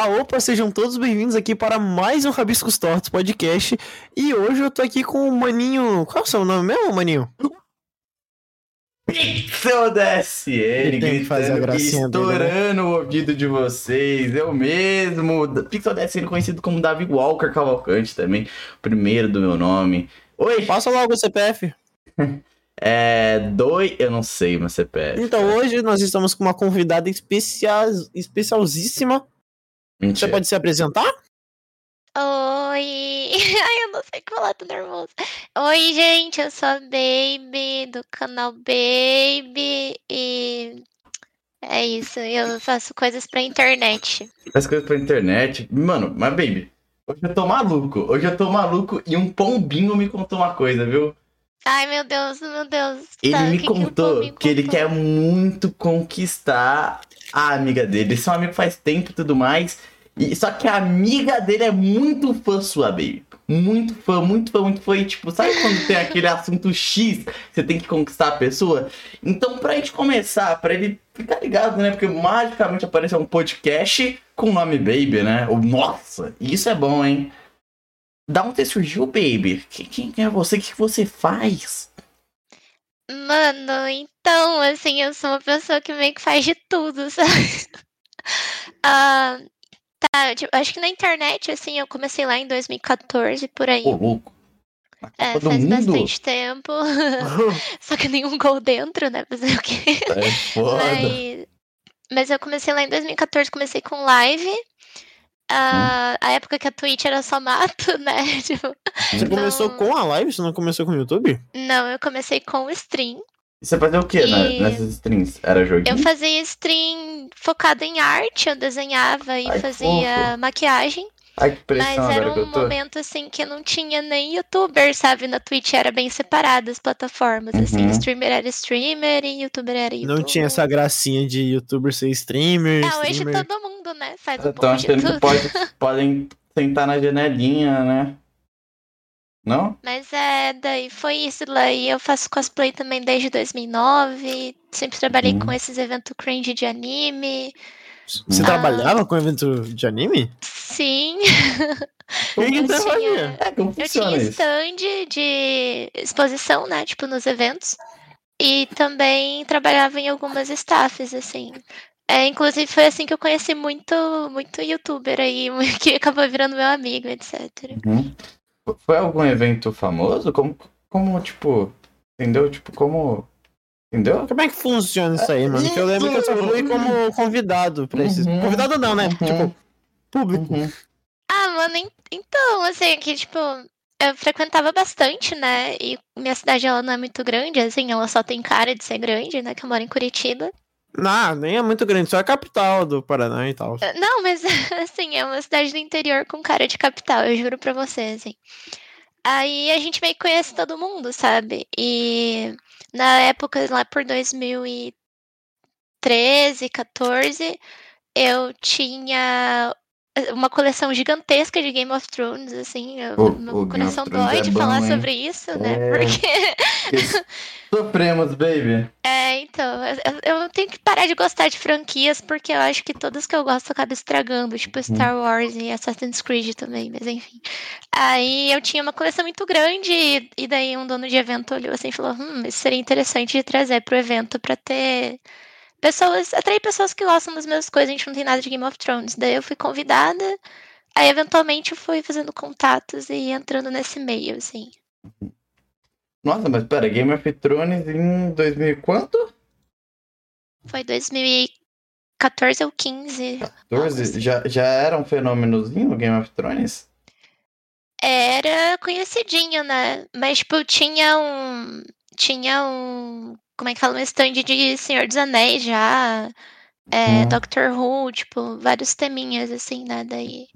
Ah, opa, sejam todos bem-vindos aqui para mais um Rabiscos Tortos podcast. E hoje eu tô aqui com o Maninho. Qual é o seu nome mesmo, Maninho? Pixel fazer a gritando, gracinha dele, né? estourando o ouvido de vocês. Eu mesmo, Pixel DSN conhecido como Davi Walker Cavalcante também, primeiro do meu nome. Oi, Passa logo o CPF. é dois, eu não sei meu CPF. Então, hoje nós estamos com uma convidada especial, especialzíssima. Você Mentira. pode se apresentar? Oi! Ai, eu não sei o que falar, tô nervosa. Oi, gente, eu sou a Baby, do canal Baby, e é isso, eu faço coisas pra internet. Faz coisas pra internet. Mano, mas baby, hoje eu tô maluco. Hoje eu tô maluco e um pombinho me contou uma coisa, viu? Ai, meu Deus, meu Deus. Ele tá, me que que contou povo me que ele contou? quer muito conquistar a amiga dele. Eles são amigos faz tempo e tudo mais. E, só que a amiga dele é muito fã sua, baby. Muito fã, muito fã, muito fã. E tipo, sabe quando tem aquele assunto X, você tem que conquistar a pessoa? Então, pra gente começar, pra ele ficar ligado, né? Porque magicamente apareceu um podcast com o nome Baby, né? O Nossa, isso é bom, hein? Da onde surgiu, Baby? Quem, quem é você? O que você faz? Mano, então, assim, eu sou uma pessoa que meio que faz de tudo, sabe? Ah, tá, tipo, acho que na internet, assim, eu comecei lá em 2014, por aí. Ô, louco. Na É, faz Mundo? bastante tempo. Só que nenhum gol dentro, né? Fazer o quê? É foda. Mas, mas eu comecei lá em 2014, comecei com live. Ah, A época que a Twitch era só mato, né? Tipo, Você começou Não. com a live? Você não começou com o YouTube? não, eu comecei com o stream. E você fazia o que E- nessas strings? Era joguinho? Eu fazia stream focado em arte, eu desenhava e Ai, fazia fofo. maquiagem. Ai, que Mas pressão era agora que um momento assim que não tinha nem youtuber, sabe? Na Twitch era bem separado as plataformas. Assim, Uhum. streamer era streamer e youtuber era youtuber. Não tinha essa gracinha de youtuber ser streamer. Hoje streamer. todo mundo, né? Faz um Estão pouco pode, podem sentar na janelinha, né? Não? Mas é, daí foi isso lá. E eu faço cosplay também desde 2009. Sempre trabalhei Uhum. com esses eventos cringe de anime. Você Ah. trabalhava com evento de anime? Sim, O que que Eu você fazia? tinha- É, como eu tinha isso? stand de exposição, né? Tipo, nos eventos. E também trabalhava em algumas staffs, assim. É, inclusive foi assim que eu conheci muito, muito youtuber aí, que acabou virando meu amigo, etc. Uhum. Foi algum evento famoso? Como, como, tipo, entendeu? Tipo, como... Entendeu? Como é que funciona isso aí, mano? Que eu lembro que eu só fui como convidado pra esses. Uhum. Convidado não, né? Uhum. Tipo, público. Uhum. Ah, mano, en- então, assim, aqui, tipo, eu frequentava bastante, né? E minha cidade, ela não é muito grande, assim, ela só tem cara de ser grande, né? Que eu moro em Curitiba. Não, nem é muito grande, só é a capital do Paraná e tal. Eh, Não, mas, assim, é uma cidade do interior com cara de capital, eu juro pra você, assim. Aí a gente meio que conhece todo mundo, sabe? E na época, lá por 2013, 14, eu tinha uma coleção gigantesca de Game of Thrones, assim. O- meu o coração dói é de falar sobre isso, né? É. Porque, Sofremos, baby. é, então, eu, eu tenho que parar de gostar de franquias, porque eu acho que todas que eu gosto acabam estragando, tipo Star Wars e Assassin's Creed também, mas enfim. Aí eu tinha uma coleção muito grande, e, e daí um dono de evento olhou assim e falou: hum, isso seria interessante de trazer pro evento pra ter pessoas, atrair pessoas que gostam das mesmas coisas, a gente não tem nada de Game of Thrones. Daí eu fui convidada, aí eventualmente eu fui fazendo contatos e entrando nesse meio, assim. Nossa, mas pera, Game of Thrones em 2000 e quanto? Foi 2014 ou 15. 14? Já, já era um fenômenozinho o Game of Thrones? Era conhecidinho, né? Mas, tipo, tinha um. Tinha um. Como é que fala? Um stand de Senhor dos Anéis já. É, Hum. Doctor Who, tipo, vários teminhas, assim, né? Daí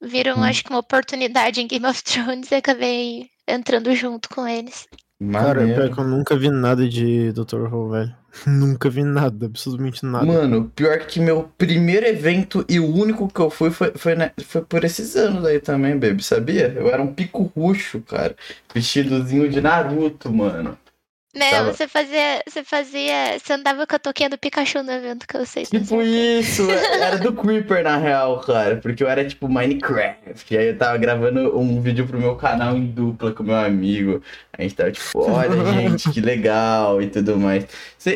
viram, Hum. acho que uma oportunidade em Game of Thrones e acabei entrando junto com eles. Cara, pior que eu nunca vi nada de Dr. Who, velho. nunca vi nada, absolutamente nada. Mano, pior que meu primeiro evento e o único que eu fui foi, foi, né, foi por esses anos aí também, baby, sabia? Eu era um pico roxo, cara. Vestidozinho de Naruto, mano. Meu, Tava- você fazia. Você fazia. Você andava com a toquinha do Pikachu no evento que eu sei. Tipo isso, era do Creeper na real, cara, porque eu era tipo Minecraft, e aí eu tava gravando um vídeo pro meu canal em dupla com meu amigo, a gente tava tipo, olha gente, que legal e tudo mais.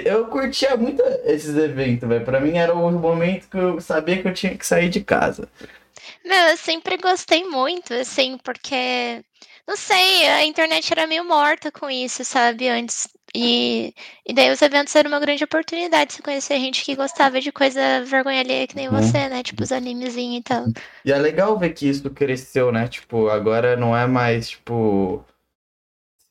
Eu curtia muito esses eventos, velho, pra mim era o momento que eu sabia que eu tinha que sair de casa. Meu, eu sempre gostei muito, assim, porque. Não sei, a internet era meio morta com isso, sabe? Antes. E, e daí os eventos eram uma grande oportunidade de você conhecer gente que gostava de coisa vergonha alheia que nem Uhum. você, né? Tipo os animezinhos e tal. E é legal ver que isso cresceu, né? Tipo, agora não é mais, tipo.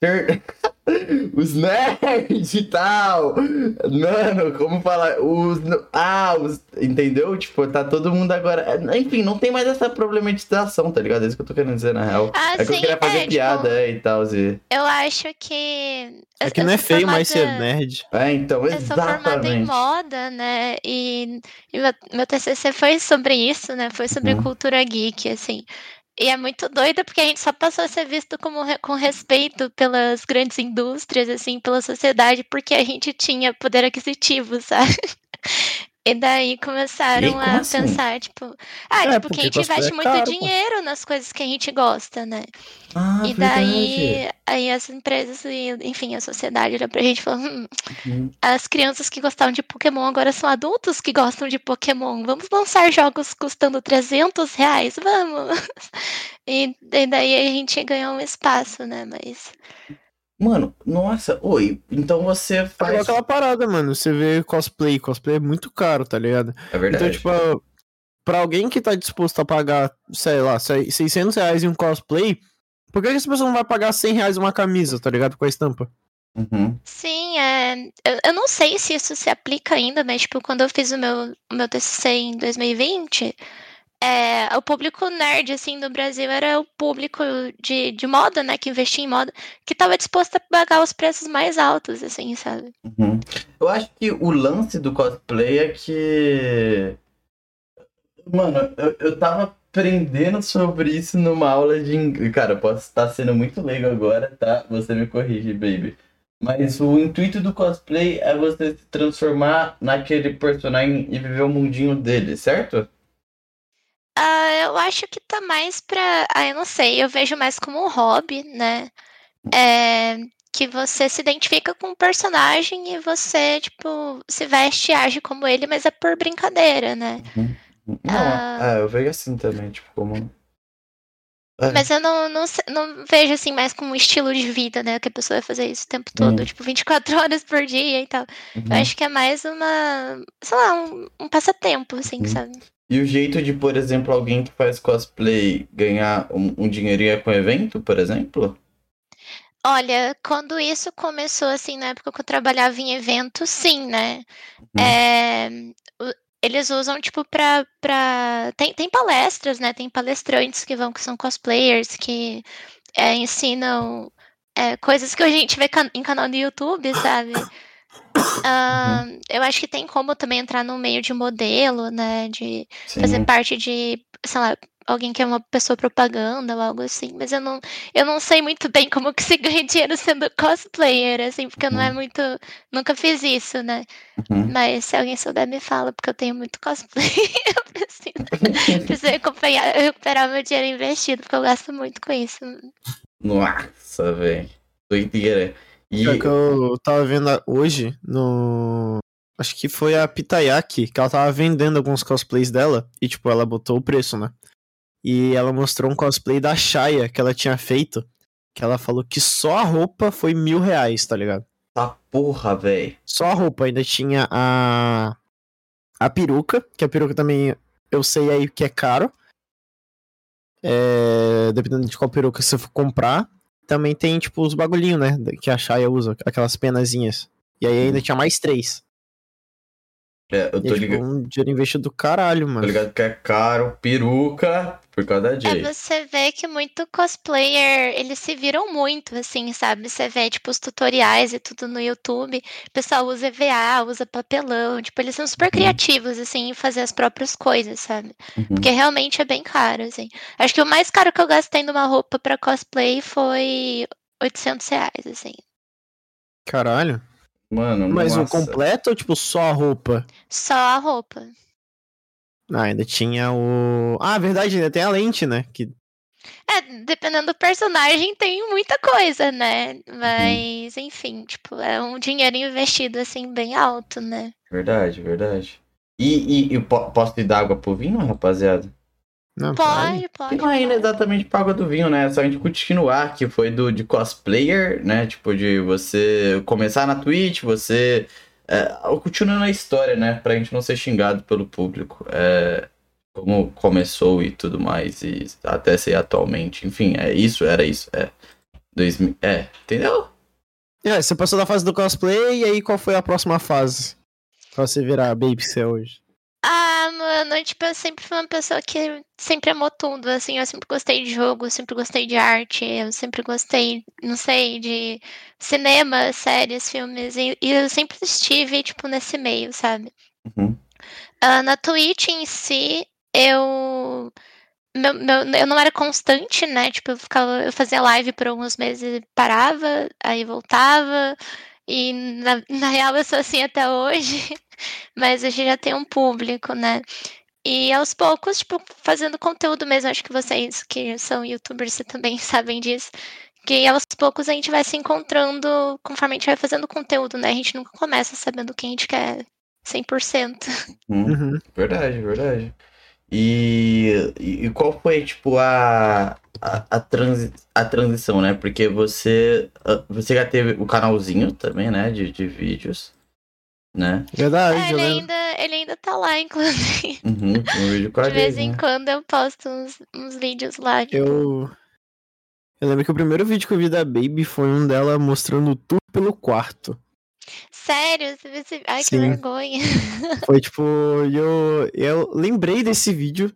Os nerds e tal. Mano, como falar? Os. Ah, os. Entendeu? Tipo, tá todo mundo agora. Enfim, não tem mais essa problematização, tá ligado? É isso que eu tô querendo dizer, na real. Ah, é que eu queria fazer é, tipo, piada é, e tal. E... Eu acho que. É eu- que eu não é feio mais ser formada- nerd. É, então, Eu sou formada em exatamente. moda, né? E, e meu, meu TCC foi sobre isso, né? Foi sobre Uhum. cultura geek, assim. E é muito doido porque a gente só passou a ser visto como com respeito pelas grandes indústrias, assim, pela sociedade, porque a gente tinha poder aquisitivo, sabe? E daí começaram como a assim? pensar, tipo, ah, É, tipo, que porque a gente cosplay é investe muito caro, pô. dinheiro nas coisas que a gente gosta, né? Ah, e daí, aí as empresas e, enfim, a sociedade olha pra gente e fala, hum, Uhum. as crianças que gostavam de Pokémon agora são adultos que gostam de Pokémon. Vamos lançar jogos custando 300 reais? Vamos! E, e daí a gente ganhou um espaço, né? Mas. Mano, nossa, oi. Então você É faz. aquela parada, mano. Você vê cosplay, cosplay é muito caro, tá ligado? É verdade. Então, tipo, pra alguém que tá disposto a pagar, sei lá, sei- 600 reais em um cosplay, por que que essa pessoa não vai pagar 100 reais uma camisa, tá ligado? Com a estampa? Uhum. Sim, é. Eu, eu não sei se isso se aplica ainda, mas, tipo, quando eu fiz o meu, o meu TCC em 2020. É, o público nerd, assim, do Brasil era o público de, de moda, né, que investia em moda, que tava disposto a pagar os preços mais altos, assim, sabe? Uhum. Eu acho que o lance do cosplay é que. Mano, eu, eu tava aprendendo sobre isso numa aula de inglês. Cara, eu posso estar sendo muito leigo agora, tá? Você me corrige, baby. Mas o intuito do cosplay é você se transformar naquele personagem e viver o mundinho dele, certo? Ah, eu acho que tá mais pra. Ah, eu não sei, eu vejo mais como um hobby, né? É, que você se identifica com o personagem e você, tipo, se veste e age como ele, mas é por brincadeira, né? Não, Ah. ah, eu vejo assim também, tipo, como. É. Mas eu não, não, não vejo assim mais como um estilo de vida, né? Que a pessoa vai fazer isso o tempo todo, Hum. tipo, 24 horas por dia e tal. Uhum. Eu acho que é mais uma, sei lá, um, um passatempo, assim, Uhum. sabe? E o jeito de, por exemplo, alguém que faz cosplay ganhar um, um dinheirinho é com evento, por exemplo? Olha, quando isso começou, assim, na época que eu trabalhava em evento, sim, né? Uhum. É, eles usam, tipo, pra. pra... Tem, tem palestras, né? Tem palestrantes que vão, que são cosplayers, que é, ensinam é, coisas que a gente vê can- em canal do YouTube, sabe? Ah, eu acho que tem como também entrar no meio de modelo, né? De Sim. fazer parte de, sei lá, alguém que é uma pessoa propaganda ou algo assim, mas eu não, eu não sei muito bem como que se ganha dinheiro sendo cosplayer, assim, porque não é Uhum. muito, nunca fiz isso, né? Uhum. Mas se alguém souber me fala, porque eu tenho muito cosplay, eu preciso, preciso recuperar, recuperar meu dinheiro investido, porque eu gasto muito com isso. Nossa, velho. Doideira. E. Pior que eu tava vendo hoje no. Acho que foi a Pitayaki, que ela tava vendendo alguns cosplays dela. E, tipo, ela botou o preço, né? E ela mostrou um cosplay da Shaya que ela tinha feito. Que ela falou que só a roupa foi mil reais, tá ligado? Tá porra, velho. Só a roupa. Ainda tinha a. A peruca, que a peruca também eu sei aí que é caro. É, dependendo de qual peruca você for comprar. Também tem, tipo, os bagulhinhos, né? Que a Shaya usa, aquelas penazinhas. E aí ainda tinha mais três. É, eu tô é, tipo, ligado, um dinheiro investido do caralho, tô mano. ligado que é caro, peruca, por causa da É, Jay. você vê que muito cosplayer, eles se viram muito, assim, sabe? Você vê, tipo, os tutoriais e tudo no YouTube, o pessoal usa EVA, usa papelão, tipo, eles são super Uhum. criativos, assim, em fazer as próprias coisas, sabe? Uhum. Porque realmente é bem caro, assim. Acho que o mais caro que eu gastei numa roupa pra cosplay foi 800 reais, assim. Caralho. Mano, Mas o completo ou, tipo, só a roupa? Só a roupa. Ah, ainda tinha o. Ah, verdade, ainda tem a lente, né? Que... É, dependendo do personagem, tem muita coisa, né? Uhum. Mas, enfim, tipo, é um dinheiro investido, assim, bem alto, né? Verdade, verdade. E, e, e po- posso te dar água pro vinho, rapaziada? Não, Pode, Que pode. não é ainda pode. exatamente pra água do vinho, né? É só a gente continuar, que foi do de cosplayer, né? Tipo, de você começar na Twitch, você. É, continuando a história, né? Pra gente não ser xingado pelo público. É, como começou e tudo mais, e até ser atualmente. Enfim, é isso, era isso. É. 2000, é, entendeu? É, você passou da fase do cosplay, e aí qual foi a próxima fase? Pra você virar Baby é hoje. Ah, mano, tipo, eu sempre fui uma pessoa que sempre amou tudo, assim, eu sempre gostei de jogo, eu sempre gostei de arte, eu sempre gostei, não sei, de cinema, séries, filmes, e, e eu sempre estive, tipo, nesse meio, sabe? Uhum. Ah, na Twitch em si, eu. meu- meu- eu não era constante, né? Tipo, eu, ficava, eu fazia live por alguns meses, parava, aí voltava. E na, na real eu sou assim até hoje, mas hoje já tem um público, né? E aos poucos, tipo, fazendo conteúdo mesmo, acho que vocês que são youtubers você também sabem disso. Que aos poucos a gente vai se encontrando conforme a gente vai fazendo conteúdo, né? A gente nunca começa sabendo o que a gente quer 100%. Uhum. Uhum. Verdade, verdade. E, e e qual foi, tipo, a, a, a, transi a transição, né? Porque você, ah, você já teve o canalzinho também, né? De, de vídeos, né? Verdade, É, ele ainda, ele ainda tá lá, inclusive. Uhum, um vídeo com a De vez em né? quando eu posto uns, uns vídeos lá. Tipo, Eu. Eu lembro que o primeiro vídeo que eu vi da Baby foi um dela mostrando tudo pelo quarto. Sério? Você Ai, que Sim. vergonha. Foi tipo, eu, eu lembrei desse vídeo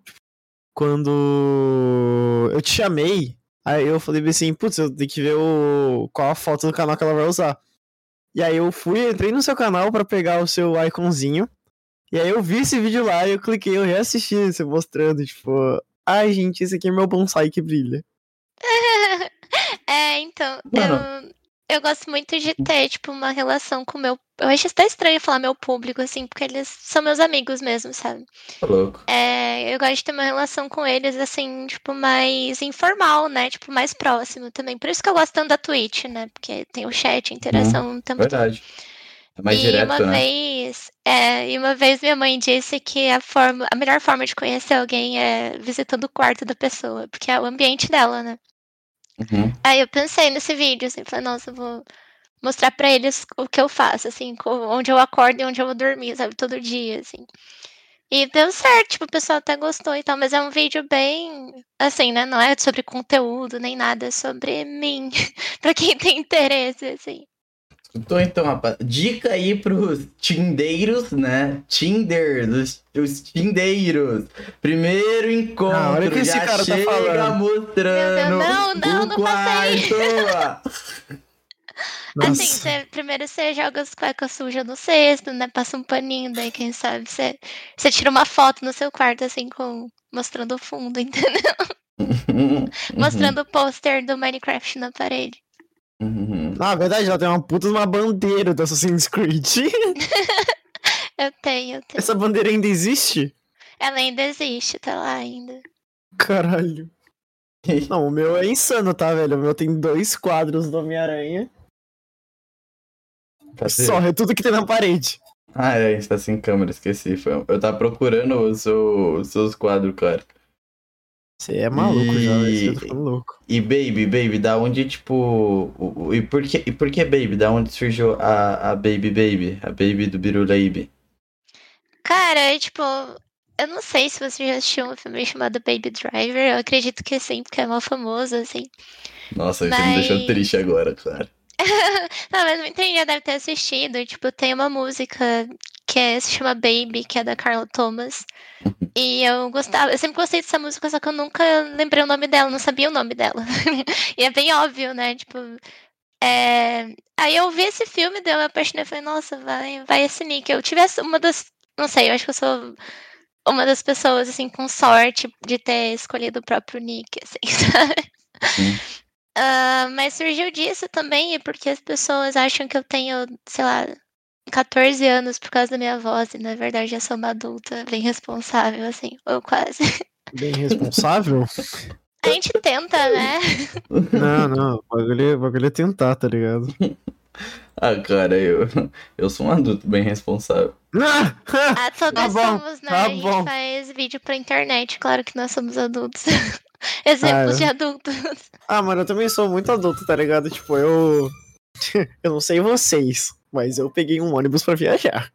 quando eu te chamei. Aí eu falei assim, putz, eu tenho que ver o, qual a foto do canal que ela vai usar. E aí eu fui, entrei no seu canal pra pegar o seu iconzinho. E aí eu vi esse vídeo lá e eu cliquei, eu reassisti você mostrando, tipo, ai gente, esse aqui é meu bonsai que brilha. É, então, Mano. eu, eu gosto muito de ter, tipo, uma relação com o meu. Eu acho até estranho falar meu público, assim, porque eles são meus amigos mesmo, sabe? Tá louco. É, eu gosto de ter uma relação com eles, assim, tipo, mais informal, né? Tipo, mais próximo também. Por isso que eu gosto tanto da Twitch, né? Porque tem o chat, a interação também. Verdade. É mais e direto, uma né? vez, é, e uma vez minha mãe disse que a forma, a melhor forma de conhecer alguém é visitando o quarto da pessoa, porque é o ambiente dela, né? Uhum. Aí eu pensei nesse vídeo, assim, falei, nossa, eu vou mostrar pra eles o que eu faço, assim, onde eu acordo e onde eu vou dormir, sabe, todo dia, assim. E deu certo, tipo, o pessoal até gostou e tal, mas é um vídeo bem, assim, né, não é sobre conteúdo nem nada, é sobre mim, pra quem tem interesse, assim. Então, então, rapaz, dica aí pros tindeiros, né? Tinder, os, os tindeiros. Primeiro encontro, Ah, olha que esse cara tá falando. mostrando Meu Deus, não, não, o não faça quarto. Assim, você, primeiro você joga as cuecas sujas no cesto, né? Passa um paninho, daí quem sabe você, você tira uma foto no seu quarto, assim, com mostrando o fundo, entendeu? Uhum, Mostrando o pôster do Minecraft na parede. Uhum. Na verdade, ela tem uma puta de uma bandeira do Assassin's Creed. Eu tenho, eu tenho. Essa bandeira ainda existe? Ela ainda existe, tá lá ainda. Caralho. Não, o meu é insano, tá, velho? O meu tem dois quadros do Homem-Aranha. Só, é tudo que tem na parede. Ah, é, a gente tá sem câmera, esqueci. Foi- Eu tava procurando os seus quadros, cara. Você é maluco já, velho. Você E- tá louco. E Baby, Baby, da onde, tipo. o- o- e, por que, e por que Baby? Da onde surgiu a, a Baby Baby? A Baby do Biruleibe? Cara, é tipo. Eu não sei se você já assistiu um filme chamado Baby Driver. Eu acredito que sim, porque é mal famoso, assim. Nossa, isso me deixou Mas- triste agora, cara. Não, mas muita gente já deve ter assistido. Tipo, tem uma música que é- se chama Baby, que é da Carla Thomas. E eu gostava, eu sempre gostei dessa música, só que eu nunca lembrei o nome dela, não sabia o nome dela. e é bem óbvio, né? Tipo. é, Aí eu vi esse filme, daí eu me apaixonei e falei, nossa, vai, vai esse nick. Eu tive essa- uma das. Não sei, eu acho que eu sou uma das pessoas, assim, com sorte de ter escolhido o próprio nick, assim, sabe? Ah, mas surgiu disso também, porque as pessoas acham que eu tenho, sei lá, 14 anos por causa da minha voz, e na verdade eu sou uma adulta bem responsável, assim, ou quase. Bem responsável? A gente tenta, né? não, não. O bagulho, é- bagulho é tentar, tá ligado? Ah, cara, eu, eu sou um adulto bem responsável. Ah! Ah, todos Tá bom, somos, né? tá a gente bom. faz vídeo pra internet, claro que nós somos adultos. Exemplos Ah, de adultos. Ah, mano, eu também sou muito adulto, tá ligado? Tipo, eu. eu não sei vocês, mas eu peguei um ônibus pra viajar.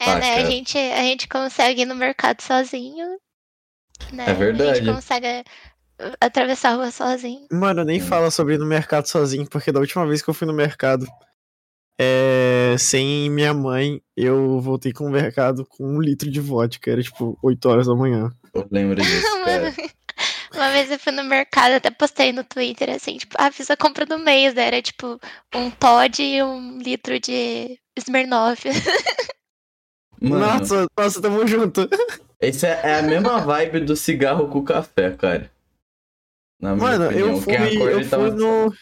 É, Ah, né? A cara. gente, a gente consegue ir no mercado sozinho. Né? É verdade. A gente consegue uh, atravessar a rua sozinho. Mano, nem fala sobre ir no mercado sozinho, porque da última vez que eu fui no mercado, é, sem minha mãe, eu voltei com o mercado com um litro de vodka. Era tipo 8 horas da manhã. Eu lembro disso, Mano, cara. Uma vez eu fui no mercado, até postei no Twitter, assim, tipo, ah, fiz a compra do mês, né? Era tipo um Todd e um litro de Smirnoff. Mano, Nossa, nossa, tamo junto. esse é, é a mesma vibe do cigarro com café, cara. Na minha Mano, opinião. eu fui, eu fui no.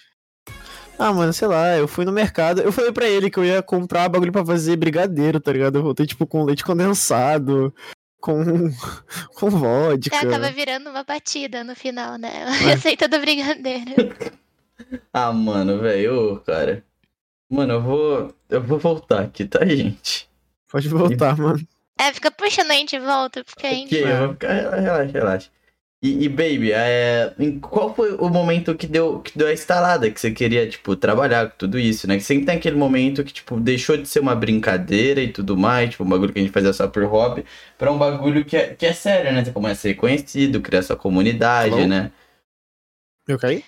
Ah, mano, sei lá, eu fui no mercado. Eu falei pra ele que eu ia comprar bagulho pra fazer brigadeiro, tá ligado? Eu voltei, tipo, com leite condensado, com. com vodka. É, tava virando uma batida no final, né? A É. receita do brigadeiro. Ah, mano, velho, cara. Mano, eu vou. Eu vou voltar aqui, tá, gente? Pode voltar, mano. É, fica puxando a gente de volta, porque a gente. Ok, eu vou ficar. Relaxa, relaxa. E, e, baby, é, em qual foi o momento que deu, que deu a instalada, que você queria, tipo, trabalhar com tudo isso, né? Que sempre tem aquele momento que, tipo, deixou de ser uma brincadeira e tudo mais, tipo, um bagulho que a gente fazia só por hobby, pra um bagulho que é, que é sério, né? Você começa a ser conhecido, criar sua comunidade, Alô? né? Eu caí?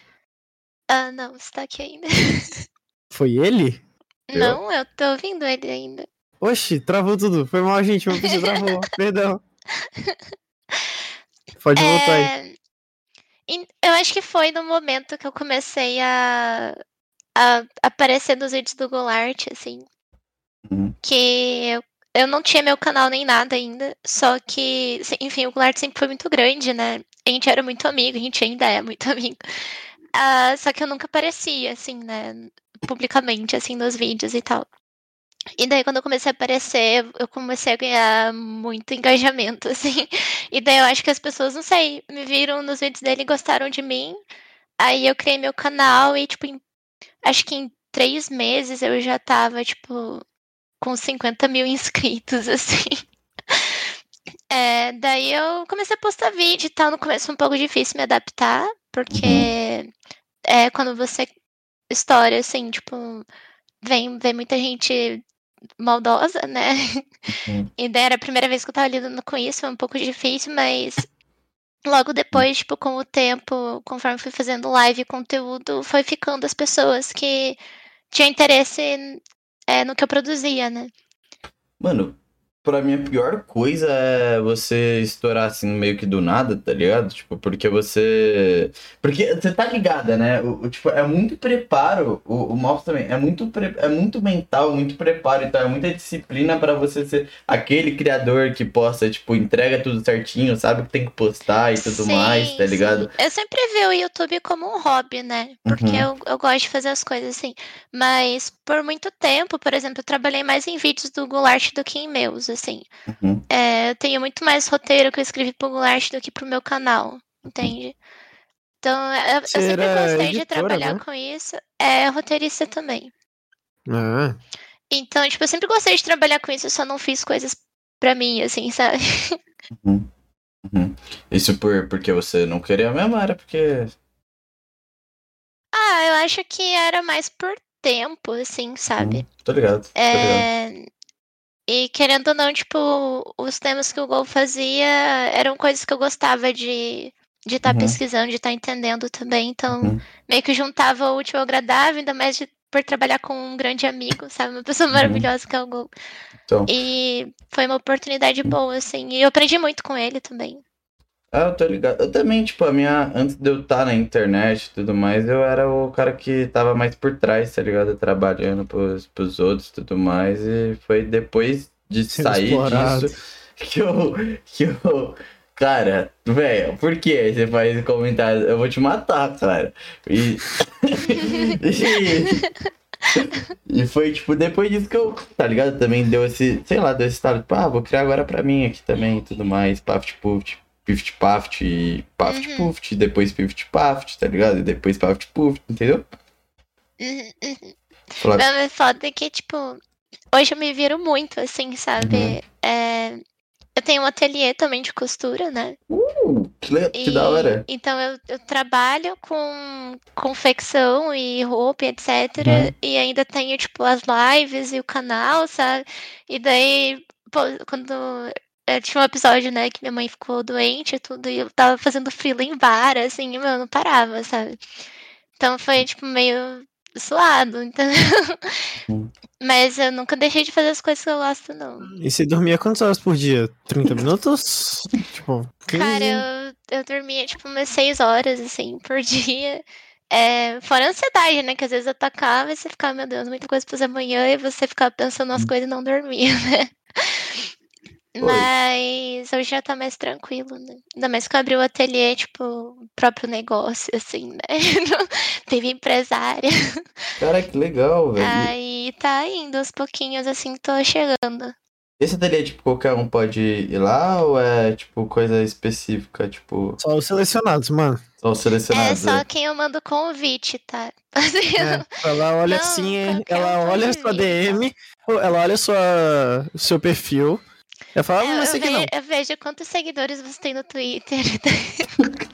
Ah, não, você tá aqui ainda. Foi ele? Não, eu tô ouvindo ele ainda. Oxi, travou tudo. Foi mal, gente. Meu PC travou. Perdão. Pode voltar aí. É, em- Eu acho que foi no momento que eu comecei a, a aparecer nos vídeos do Golart, assim. Uhum. Que eu, eu não tinha meu canal nem nada ainda. Só que, enfim, o Golart sempre foi muito grande, né? A gente era muito amigo, a gente ainda é muito amigo. Ah, só que eu nunca aparecia, assim, né? Publicamente, assim, nos vídeos e tal. E daí, quando eu comecei a aparecer, eu comecei a ganhar muito engajamento, assim. E daí eu acho que as pessoas, não sei, me viram nos vídeos dele e gostaram de mim. Aí eu criei meu canal e, tipo, em- acho que em três meses eu já tava, tipo, com 50 mil inscritos, assim. É, daí eu comecei a postar vídeo e tal. No começo foi um pouco difícil me adaptar, porque é quando você estoura, assim, tipo, vem, vem muita gente maldosa, né? Uhum. E daí era a primeira vez que eu tava lidando com isso, foi um pouco difícil, mas logo depois, tipo, com o tempo, conforme fui fazendo live e conteúdo, foi ficando as pessoas que tinham interesse é, no que eu produzia, né? Mano, pra mim a pior coisa é você estourar assim meio que do nada, tá ligado? Tipo, porque você. Porque você tá ligada, né? O, o- tipo, é muito preparo. O, o também. É muito, pre- é muito mental, muito preparo e tal. É muita disciplina pra você ser aquele criador que posta, tipo, entrega tudo certinho, sabe? Que tem que postar e tudo Sim, mais, tá ligado? sim. Eu sempre vi o YouTube como um hobby, né? Porque Uhum. eu, eu gosto de fazer as coisas assim. Mas por muito tempo, por exemplo, eu trabalhei mais em vídeos do Goulart do que em meus, assim. Uhum. É, eu tenho muito mais roteiro que eu escrevi pro Goulart do que pro meu canal, entende? Então, eu, eu Você sempre gostei de editora, trabalhar né? com isso. É roteirista também. Ah, Então, tipo, eu sempre gostei de trabalhar com isso, eu só não fiz coisas pra mim, assim, sabe? Uhum. Uhum. Isso por, porque você não queria mesmo, era porque. Ah, eu acho que era mais por tempo, assim, sabe? Uhum. Tô ligado. Tô ligado. É... E querendo ou não, tipo, os temas que o Gol fazia eram coisas que eu gostava de de estar Uhum. pesquisando, de estar entendendo também. Então, Uhum. meio que juntava o útil ao agradável, ainda mais de, por trabalhar com um grande amigo, sabe? Uma pessoa Uhum. maravilhosa que é o Gol. Então. E foi uma oportunidade boa, assim. E eu aprendi muito com ele também. Ah, eu tô ligado. Eu também, tipo, a minha. Antes de eu estar na internet e tudo mais, eu era o cara que tava mais por trás, tá ligado? Trabalhando pros, pros outros e tudo mais. E foi depois de sair explorado. disso que eu, que eu Cara, velho, por que você faz comentário? Eu vou te matar, cara. E. e... foi, tipo, depois disso que eu, tá ligado? Também deu esse, sei lá, deu esse estado, tipo, ah, vou criar agora pra mim aqui também e tudo mais. Paft Puft, Pift Paft, Paft Uhum. Puft, depois Pift Paft, tá ligado? E depois Paft Puft, entendeu? Uhum, uhum. Mas foda é que, tipo, hoje eu me viro muito, assim, sabe? Uhum. É, eu tenho um ateliê também de costura, né? uh, que, le- que E- da hora. Então eu, eu trabalho com confecção e roupa, e etc. Uhum. E ainda tenho, tipo, as lives e o canal, sabe? E daí, pô, quando. Eu tinha um episódio, né, que minha mãe ficou doente e tudo, e eu tava fazendo freela em bar, assim, e, meu, eu não parava, sabe? Então foi, tipo, meio suado, entendeu? Uhum. Mas eu nunca deixei de fazer as coisas que eu gosto, não. E você dormia quantas horas por dia? 30 minutos? tipo, 15? Cara, eu, eu dormia tipo umas seis horas, assim, por dia. É, fora a ansiedade, né? Que às vezes atacava e você ficava, meu Deus, muita coisa pra fazer amanhã e você ficava pensando nas coisas e não dormia, né? Mas hoje já tá mais tranquilo, né? Ainda mais que eu abri o ateliê, tipo, o próprio negócio, assim, né? Teve empresária. Cara, que legal, velho. Aí tá indo aos pouquinhos, assim, tô chegando. Esse ateliê, tipo, qualquer um pode ir lá ou é, tipo, coisa específica, tipo, Só os selecionados, mano. só os É selecionados? só quem eu mando convite, tá? Assim, É, ela olha Não, assim, ela um olha sua DM, ela olha sua, o seu perfil. Ela fala, É, ah, eu, aqui ve- não. eu vejo quantos seguidores você tem no Twitter.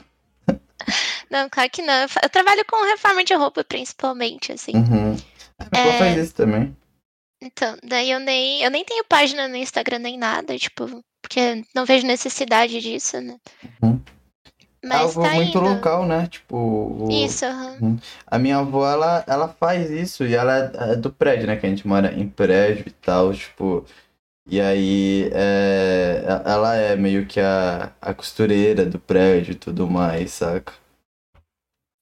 não, claro que não. Eu Eu trabalho com reforma de roupa, principalmente, assim. Uhum. A minha avó É. faz isso também. Então, daí eu nem, eu nem tenho página no Instagram nem nada, tipo, porque não vejo necessidade disso, né? Uhum. Mas Algo tá muito indo. local, né? Tipo, o- Isso, aham. a minha avó, ela, ela faz isso e ela é é do prédio, né? Que a gente mora em prédio e tal, tipo. E aí, é, ela é meio que a, a costureira do prédio e tudo mais, saca?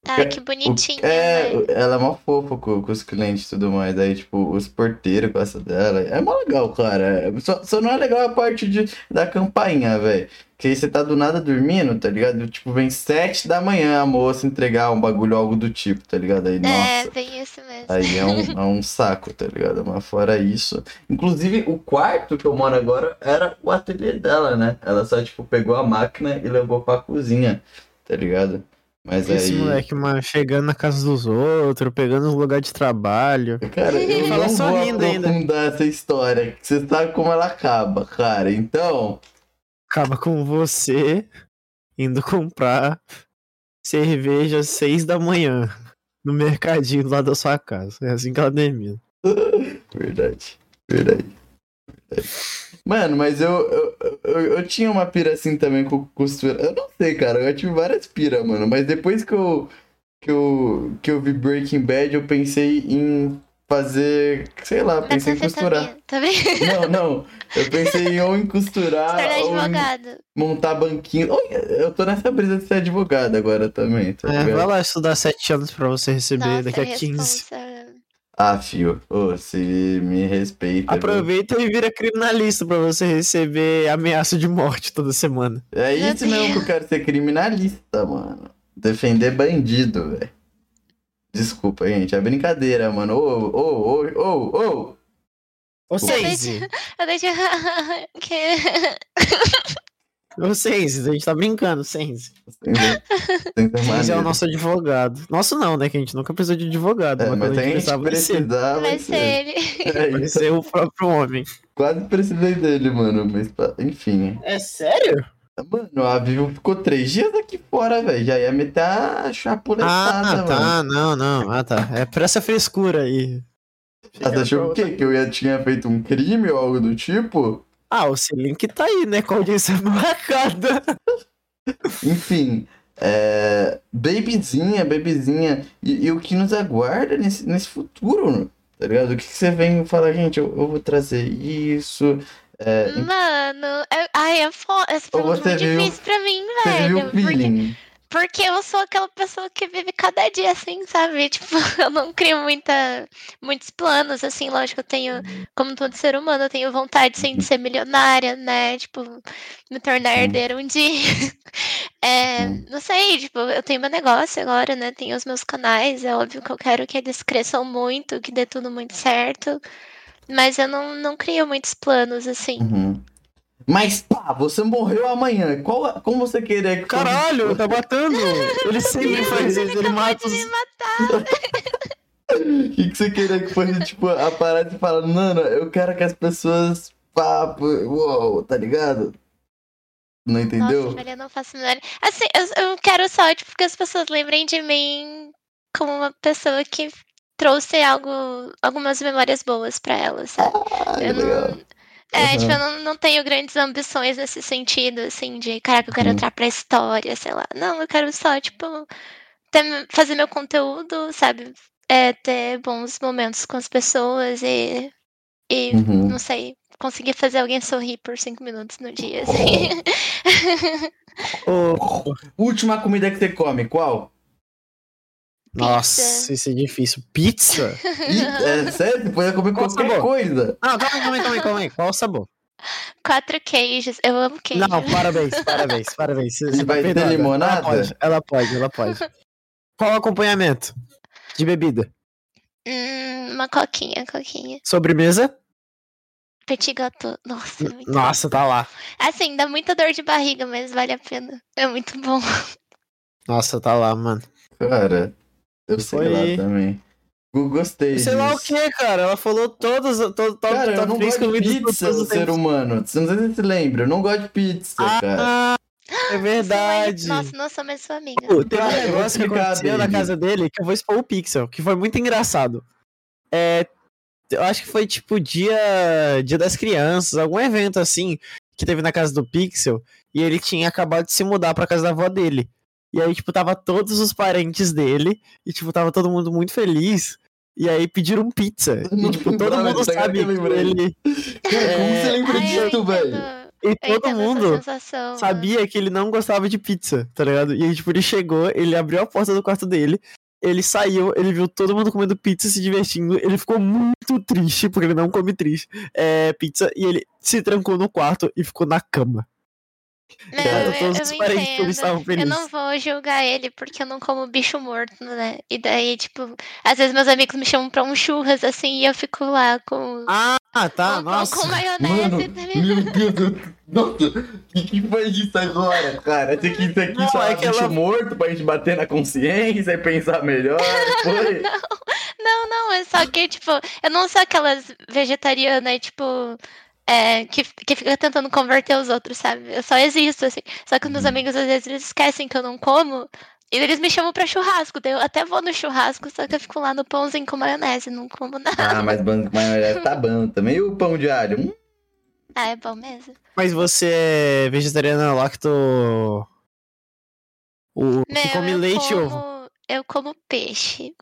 Ah, que bonitinho, É, né? ela é mó fofa com, com os clientes e tudo mais. Daí, tipo, os porteiros gostam dela. É mó legal, cara. É- Só, só não é legal a parte de, da campainha, velho. Que aí você tá do nada dormindo, tá ligado? Tipo, vem sete da manhã a moça entregar um bagulho, algo do tipo, tá ligado? Aí, É, nossa. tem isso mesmo. Aí é um, é um saco, tá ligado? Mas fora isso. Inclusive, o quarto que eu moro agora era o ateliê dela, né? Ela só, tipo, pegou a máquina e levou pra cozinha, tá ligado? Mas Esse aí. moleque, mano, chegando na casa dos outros, pegando os lugares de trabalho. Cara, eu não vou sorrindo ainda. aprofundar essa história, que você sabe como ela acaba, cara. Então, Acaba com você indo comprar cerveja às seis da manhã no mercadinho lá da sua casa. É assim que ela termina. verdade, verdade. verdade. Mano, mas eu, eu, eu, eu tinha uma pira assim também com costura. Eu não sei, cara, eu tive várias piras, mano. Mas depois que eu, que eu, que eu vi Breaking Bad, eu pensei em fazer, sei lá, pensei em costurar. Metanfetamina, tá vendo? Não, não. Eu pensei em ou em costurar Se tornar ou em advogado. montar banquinho. Eu tô nessa brisa de ser advogado agora também, tá É, vai lá estudar sete anos pra você receber Nossa, daqui a a 15. responsa. Ah, fio, ô, se me respeita. viu? Aproveita e vira criminalista pra você receber ameaça de morte toda semana. É isso mesmo que eu quero ser criminalista, mano. Defender bandido, velho. Desculpa, gente. É brincadeira, mano. Ô, ô, ô, ô, ô. Ô, Sense. Sense! Eu deixo. Ô, Sense, a gente tá brincando, Sense. Sense é o nosso advogado. Nosso não, né? Que a gente nunca precisou de advogado. É, mas mas a gente gente precisar, vai ser. ele. É Vai ser o próprio homem. Quase precisei dele, mano. Mas, pá, enfim. É sério? Mano, a Vivo ficou três dias aqui fora, velho. Já ia meter a chapuletada, Ah, mano. tá. Não, não. Ah, tá. É por essa frescura aí. Ah, Você achou o quê? Que eu ia, tinha feito um crime ou algo do tipo? Ah, o Link tá aí, né? Com a audiência marcada. Enfim, é... Babyzinha, babyzinha. E, e o que nos aguarda nesse, nesse futuro, tá ligado? O que, que você vem e fala, gente, eu, eu vou trazer isso. É, Mano, é- ai, é pergunta é você muito viu- difícil pra mim, você viu velho. o feeling? Porque eu sou aquela pessoa que vive cada dia assim, sabe? Tipo, eu não crio muita, muitos planos, assim, lógico, eu tenho, como todo ser humano, eu tenho vontade, sim, de ser milionária, né? Tipo, me tornar herdeira um dia. É, não sei, tipo, eu tenho meu negócio agora, né? Tenho os meus canais, é óbvio que eu quero que eles cresçam muito, que dê tudo muito certo. Mas eu não, não crio muitos planos, assim. Uhum. Mas pá, você morreu amanhã. Qual, como você queria que. Caralho, tá matando! Ele sempre faz isso, ele mata os. me matar. O que, que você queria que fosse, tipo, a parada e falar, Nana, eu quero que as pessoas. Pá, pô, uou, tá ligado? Não entendeu? Nossa, eu não faço nada. Assim, eu, eu quero só, tipo, que as pessoas lembrem de mim como uma pessoa que trouxe algo, algumas memórias boas pra elas, sabe? Ah, Eu não- legal. É, Uhum. tipo, eu não, não tenho grandes ambições nesse sentido, assim, de, caraca, eu quero Uhum. entrar pra história, sei lá. Não, eu quero só, tipo, ter- fazer meu conteúdo, sabe? É, ter bons momentos com as pessoas e, e Uhum. não sei, conseguir fazer alguém sorrir por cinco minutos no dia, assim. Ô, Última comida que você come, qual? Nossa, isso é difícil. Pizza? É sério? Pode comer Qual qualquer sabor? coisa. Não, calma aí, calma aí, calma aí, calma aí. Qual o sabor? Quatro queijos, eu amo queijo. Não, parabéns, parabéns, parabéns. Você, você Vai ter perdoada. limonada? Ela pode, ela pode, ela pode. Qual o acompanhamento? De bebida? Hum, uma coquinha, coquinha. Sobremesa? Petit gâteau. Nossa, é muito Nossa, tá lá. bom. Assim, dá muita dor de barriga, mas vale a pena. É muito bom. Nossa, tá lá, mano. Cara, eu sei Foi- lá também. Eu Gostei Sei lá o disso. que, cara. Ela falou todas, to, to, Cara, eu não gosto de pizza, todos os ser humano. Você não sei se você lembra, eu não gosto de pizza, cara. Ah, é verdade. Nossa, não sou mais sua amiga. Pô, Cara, um negócio que aconteceu na casa dele que eu vou expor o Pixel, que foi muito engraçado. É, eu acho que foi tipo dia, dia das crianças, algum evento assim que teve na casa do Pixel e ele tinha acabado de se mudar pra casa da avó dele. E aí, tipo, tava todos os parentes dele e, tipo, tava todo mundo muito feliz. E aí pediram pizza. E, tipo, todo mundo sabe que ele. Cara, como É, você lembra Ai, disso, velho? E todo mundo sensação, sabia que ele não gostava de pizza, tá ligado? E aí, tipo, ele chegou, ele abriu a porta do quarto dele, ele saiu, ele viu todo mundo comendo pizza, se divertindo, ele ficou muito triste, porque ele não come triste, é, pizza, e ele se trancou no quarto e ficou na cama. Não, Cara, eu, todos eu entendo. Eu felizes. não vou julgar ele porque eu não como bicho morto, né? E daí, tipo, às vezes meus amigos me chamam pra um churras assim e eu fico lá com, Ah, tá, com, nossa. com maionese. Mano, também. meu Deus, eu- nossa, o que, que foi isso agora, cara? Tem que isso aqui Não, só é é bicho ela- morto pra gente bater na consciência e pensar melhor, foi? Não, não, é só que, tipo, eu não sou aquelas vegetarianas, tipo, é, que, que fica tentando converter os outros, sabe? Eu só existo, assim. Só que os meus Uhum. amigos, às vezes, eles esquecem que eu não como. E eles me chamam pra churrasco. Eu até vou no churrasco, só que eu fico lá no pãozinho com maionese, não como nada. Ah, mas banco maionese tá bom também. E o pão de alho? Hum, Ah, é bom mesmo. Mas você é vegetariana lacto... O que Meu, come leite e ovo. como, eu como peixe.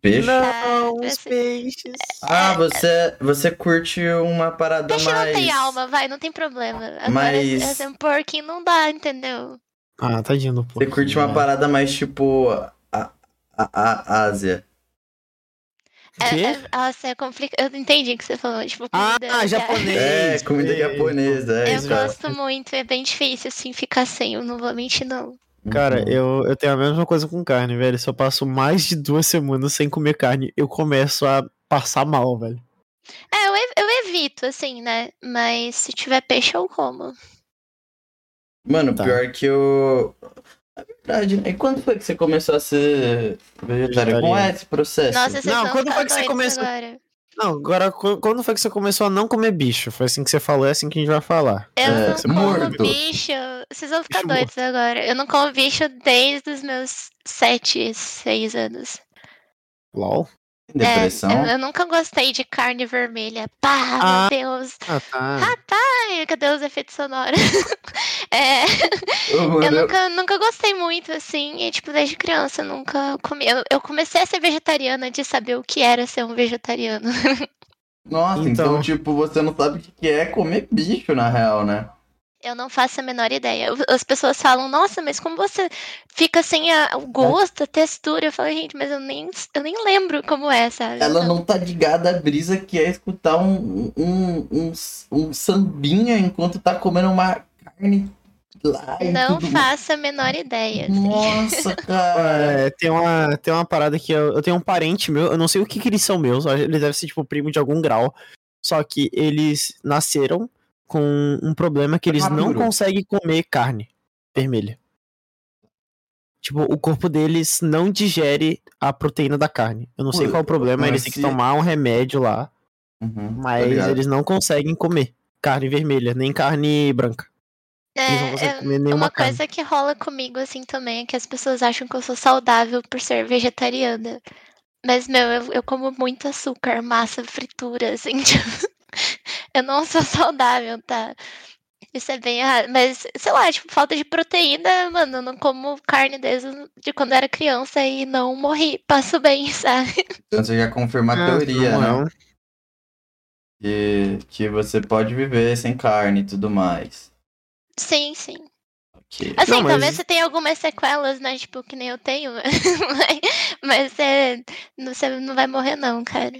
Peixe? Não, os assim- peixes. Ah, você, você curte uma parada Peixe mais... não tem alma, vai, não tem problema. Agora, Mas- assim, um porquinho não dá, entendeu? Ah, tadinho do Você curte uma parada mais tipo... A, a, a Ásia. É, Quê? é, nossa, é complicado. Eu não entendi o que você falou. Tipo, Ah, japonês. É, comida japonesa, é Eu isso, cara. gosto muito, é bem difícil, assim, ficar sem, eu não vou mentir, não. Cara, Uhum. eu, eu tenho a mesma coisa com carne, velho. Se eu passo mais de duas semanas sem comer carne, eu começo a passar mal, velho. É, eu, eu evito, assim, né? Mas se tiver peixe, eu como. Mano, Tá. pior que eu. É verdade, né? E quando foi que você começou a ser vegetariano? Como é esse processo? Nossa, vocês Não, quando foi que você começou? Agora. Não, agora, qu- quando foi que você começou a não comer bicho? Foi assim que você falou, é assim que a gente vai falar. Eu É, não como morto. bicho. Vocês vão ficar doidos agora. Eu não como bicho desde os meus 7, 6 anos. LOL? Depressão? É, eu, eu nunca gostei de carne vermelha. Pá, Ah. meu Deus. Ah, tá. Ai, cadê os efeitos sonoros? é, mano, eu nunca, nunca gostei muito, assim, e, tipo, desde criança, eu nunca comi. Eu, eu comecei a ser vegetariana de saber o que era ser um vegetariano. Nossa, então... Então- tipo, você não sabe o que que é comer bicho, na real, né? Eu não faço a menor ideia. As pessoas falam, nossa, mas como você fica sem a- o gosto, a textura? Eu falo, gente, mas eu nem, eu nem lembro como é, sabe? Ela Então, não tá ligada à brisa que é escutar um, um, um, um sambinha enquanto tá comendo uma carne lá Não tudo. faço a menor ideia. assim. Nossa, cara. É, tem, uma, tem uma parada que eu, eu tenho um parente meu, eu não sei o que, que eles são meus, eles devem ser tipo primo de algum grau. Só que eles nasceram com um problema que eles não conseguem comer carne vermelha. Tipo, o corpo deles não digere a proteína da carne. Eu não sei Pô, qual é o problema, eles têm que tomar um remédio lá, Uhum, tá mas ligado. eles não conseguem comer carne vermelha, nem carne branca. Eles não É, conseguem é comer nenhuma uma carne. coisa que rola comigo assim também é que as pessoas acham que eu sou saudável por ser vegetariana. Mas, meu, eu, eu como muito açúcar, massa, fritura, assim, tipo, eu não sou saudável, tá? Isso é bem errado. Mas, sei lá, tipo, falta de proteína, mano, eu não como carne desde de quando eu era criança e não morri. Passo bem, sabe? Então você já confirma a Ah, teoria, não, né? não. Que, que você pode viver sem carne e tudo mais. Sim, sim. Ok. Assim, Não, mas- talvez você tenha algumas sequelas, né? Tipo, que nem eu tenho. mas mas é, você não vai morrer, não, cara.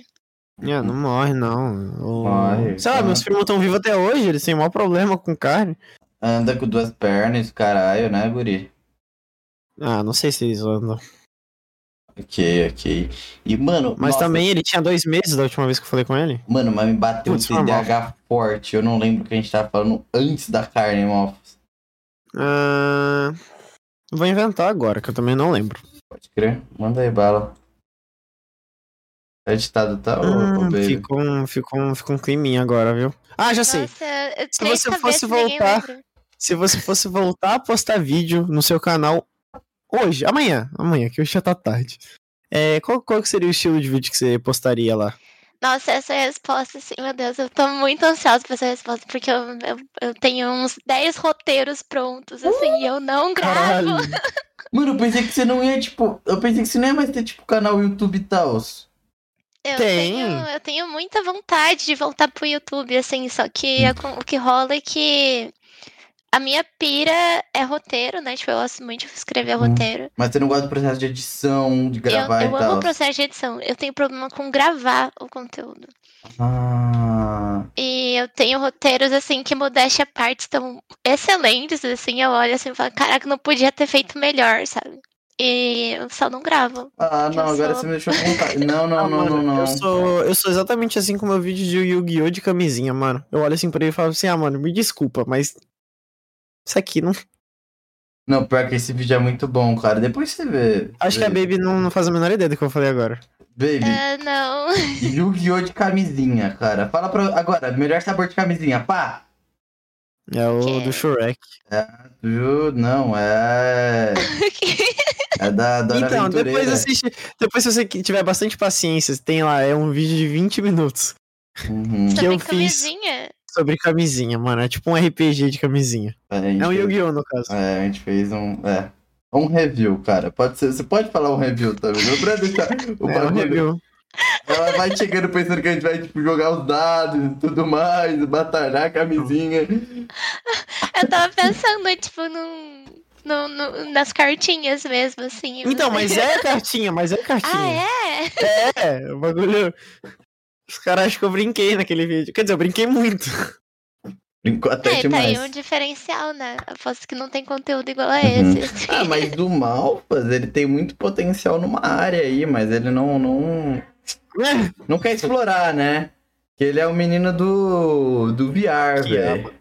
É, não morre, não. Morre, Sei lá, meus primos estão vivos até hoje, eles têm maior problema com carne. Anda com duas pernas, caralho, né, guri? Ah, não sei se eles andam. Ok, ok. E, mano, Mas nossa, também ele tinha dois meses da última vez que eu falei com ele. Mano, mas me bateu Putz, um. TDAH forte. Eu não lembro o que a gente tava falando antes da carne, Mofos. Ah, vou inventar agora, que eu também não lembro. Pode crer? Manda aí bala. Editado, tá, Hum, baby? ficou, um, ficou, um, ficou um climinha agora, viu? Ah, já sei. Nossa, Se você fosse voltar-. Se você fosse voltar a postar vídeo no seu canal hoje, amanhã, amanhã, que hoje já tá tarde. É, qual, qual seria o estilo de vídeo que você postaria lá? Nossa, essa resposta, assim, meu Deus, eu tô muito ansiosa pra essa resposta, porque eu, eu, eu tenho uns 10 roteiros prontos, assim, e eu não gravo. Caralho. Mano, eu pensei que você não ia, tipo. Eu pensei que você não ia mais ter, tipo, canal YouTube e tal. Eu Tem. tenho, eu tenho muita vontade de voltar pro YouTube, assim, só que a- o que rola é que a minha pira é roteiro, né? Tipo, eu gosto muito de escrever Hum. roteiro. Mas você não gosta do processo de edição, de Eu, gravar eu e amo tal. o processo de edição. Eu tenho problema com gravar o conteúdo. Ah. E eu tenho roteiros, assim, que modéstia à parte estão excelentes, assim. Eu olho assim e falo, caraca, não podia ter feito melhor, sabe? E eu só não gravo. Ah, não, eu agora sou- você me deixou com vontade. Não, não, Ah, não, mano, não, não. Eu sou, eu sou exatamente assim com o meu vídeo de Yu-Gi-Oh! de camisinha, mano. Eu olho assim pra ele e falo assim, ah, mano, me desculpa, mas. Isso aqui não. Não, pior que esse vídeo é muito bom, cara. Depois você vê. Acho que a vê. Baby não, não faz a menor ideia do que eu falei agora. Baby, Ah, não. Yu-Gi-Oh! de camisinha, cara. Fala pra. Agora, melhor sabor de camisinha, pá! É o Que- do Shrek. Ju, não, é. É da Dora Então, Aventureira. depois assiste. Depois, se você tiver bastante paciência, tem lá, é um vídeo de 20 minutos Uhum. que Sobre eu fiz camisinha. sobre camisinha, mano. É tipo um RPG de camisinha. É, É um Yu-Gi-Oh! no caso. É, a gente fez um. É. Um review, cara. Pode ser, você pode falar um review também. Não pra deixar o É um bagulho. review. Ela vai chegando pensando que a gente vai, tipo, jogar os dados e tudo mais, batalhar a camisinha. Eu tava pensando, tipo, num, no, no- nas cartinhas mesmo, assim. Então, mas é cartinha, mas é Ah, cartinha. é? É, o bagulho. Os caras acham que eu brinquei naquele vídeo. Quer dizer, eu brinquei muito. Brincou até É, tá demais. aí um diferencial, né? Aposto que não tem conteúdo igual a Uhum. esse. Ah, mas do Malfas, ele tem muito potencial numa área aí, mas ele não, não, É, não quer explorar, né? Que ele é o menino do, do VR, é, velho.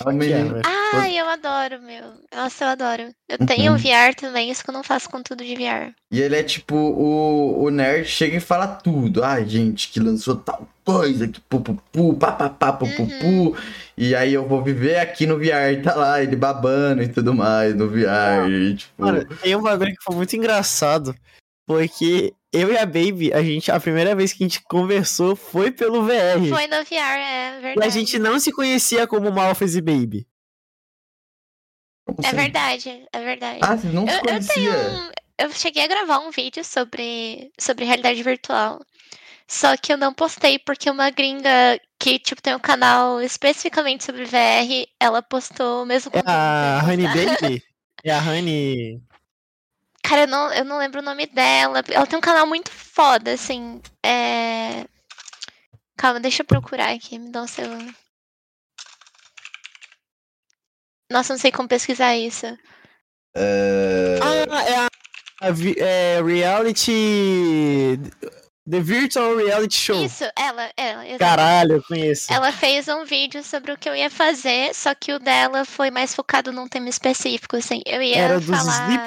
É menino. Ai, eu adoro, meu. Nossa, eu adoro. Eu tenho Uhum. VR também, isso que eu não faço com tudo de VR. E ele é tipo, o, o nerd chega e fala tudo. Ai, gente, que lançou tal coisa, que pupupu, papapá, pupupu. E aí eu vou viver aqui no VR, e tá lá, ele babando e tudo mais no VR. E, tipo, Mano, tem um bagulho que foi muito engraçado. Porque eu e a Baby, a gente, a primeira vez que a gente conversou foi pelo VR. Foi no VR, é E verdade. a gente não se conhecia como Malphas e Baby. É verdade, é verdade. Ah, vocês não se eu, eu tenho um, Eu cheguei a gravar um vídeo sobre, sobre realidade virtual. Só que eu não postei porque uma gringa que, tipo, tem um canal especificamente sobre VR, ela postou o mesmo É a que Honey. Baby? É a Honey. Cara, eu não, eu não lembro o nome dela. Ela tem um canal muito foda, assim. É. Calma, deixa eu procurar aqui. Me dá um segundo. Nossa, não sei como pesquisar isso. É... Ah, é a. a vi- é reality. The Virtual Reality Show. Isso, ela, ela. exatamente. Caralho, eu conheço. Ela fez um vídeo sobre o que eu ia fazer, só que o dela foi mais focado num tema específico, assim. Eu ia Era dos falar...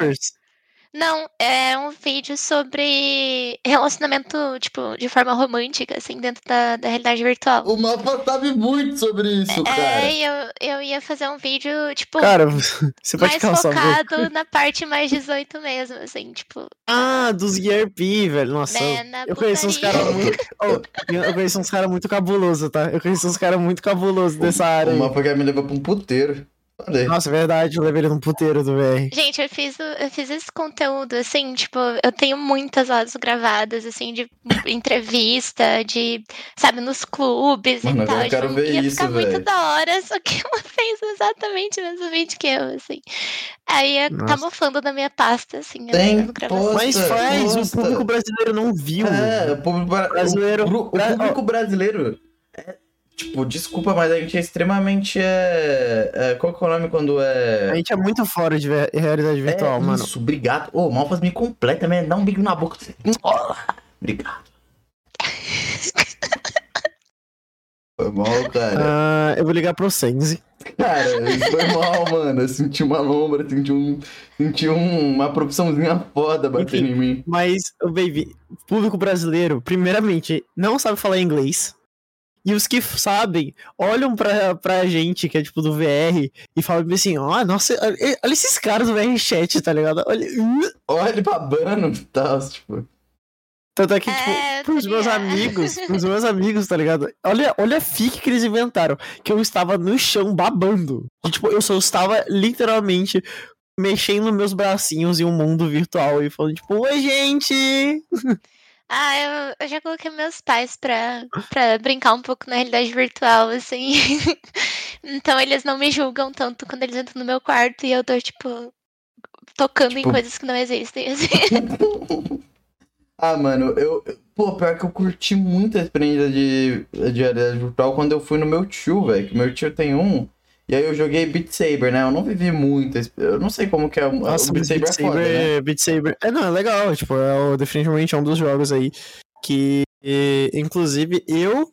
Não, é um vídeo sobre relacionamento, tipo, de forma romântica, assim, dentro da, da realidade virtual. O mapa sabe muito sobre isso, cara. É, eu, eu ia fazer um vídeo, tipo, Cara, você pode mais focado na parte mais 18 mesmo, assim, tipo, Ah, dos ERP, velho. Nossa, né, na eu conheço uns caras muito. Oh, eu conheço uns caras muito cabulosos, tá? Eu conheço uns caras muito cabulosos dessa área. O aí. mapa quer me levar pra um puteiro. Falei. Nossa, é verdade, eu levei ele num puteiro do VR. Gente, eu fiz, o- eu fiz esse conteúdo, assim, tipo, eu tenho muitas horas gravadas, assim, de entrevista, de, sabe, nos clubes Mano, e tal. eu quero ver ia isso, ficar muito velho. da hora, só que ela fez exatamente o mesmo vídeo que eu, assim. Aí é- tá Nossa. mofando na minha pasta, assim, Tem posta, Mas faz, o posta. público brasileiro não viu. É, o público, bra- Brasileiro- o, o Bra- público brasileiro. É, tipo, desculpa, mas a gente é extremamente. É, é, qual que é o nome quando A é. gente é muito fora de realidade virtual, é mano. Isso, obrigado. Ô, Malfas me completa, man. Dá um bico na boca. Obrigado. Foi mal, cara. Ah, eu vou ligar pro Sense. Cara, foi mal, mano. Eu senti uma lombra, senti, um, senti um- uma profissãozinha foda batendo Enfim. em mim. Mas, baby, público brasileiro, primeiramente, não sabe falar inglês. E os que sabem, olham pra, pra gente, que é tipo do VR, e falam assim: ó, nossa, olha olha esses caras do VR chat, tá ligado? Olha. uh." Olha ele babando e tal, tipo. Tanto é que, É, tipo, pros meus tá amigos, pros meus amigos, tá ligado? Olha, olha a fique que eles inventaram. Que eu estava no chão babando. E, tipo, eu só estava literalmente mexendo meus bracinhos em um mundo virtual e falando, tipo, oi, gente! Ah, eu, eu já coloquei meus pais pra, pra brincar um pouco na realidade virtual, assim. então eles não me julgam tanto quando eles entram no meu quarto e eu tô, tipo, tocando Tipo- em coisas que não existem, assim. Ah, mano, eu. Pô, pior que eu curti muito a experiência de, de realidade virtual quando eu fui no meu tio, velho. Que meu tio tem um. E aí eu joguei Beat Saber, né? Eu não vivi muito. Eu não sei como que é. o- Nossa, o Beat mas Saber Beat é foda, Saber, né? Beat Saber. É, não, é legal. Tipo, é o- definitivamente é um dos jogos aí que, e, inclusive, eu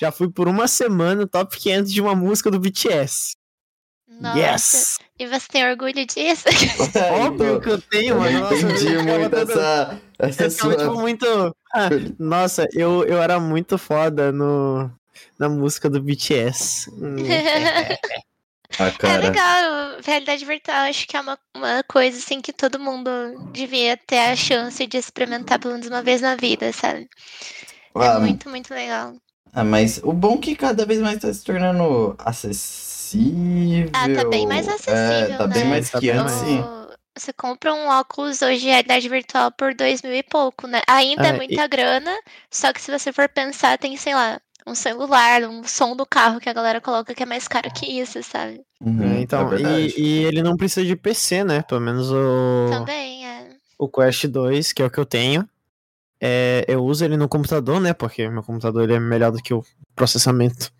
já fui por uma semana top 500 de uma música do BTS. Nossa. Yes! E você tem orgulho disso? É, Óbvio que eu tenho, mano. entendi eu ficava muito essa, essa Eu ficava, tipo, sua. muito. Ah, nossa, eu, eu era muito foda no, na música do BTS. Hum. Ah, É legal, realidade virtual acho que é uma, uma coisa assim que todo mundo devia ter a chance de experimentar pelo menos uma vez na vida, sabe? É Ah, muito, muito legal. ah, mas o bom é que cada vez mais tá se tornando acessível. Ah, tá bem mais acessível, É, tá né? bem mais Tá que bem antes, mais. sim. Você compra um óculos hoje de realidade virtual por dois mil e pouco, né? Ainda é, É, muita grana, só que se você for pensar, tem, sei lá, um celular, um som do carro que a galera coloca que é mais caro que isso, sabe? Uhum, É, então, é e, e ele não precisa de PC, né? Pelo menos o, Também, é. o Quest 2, que é o que eu tenho. É, eu uso ele no computador, né? Porque meu computador ele é melhor do que o processamento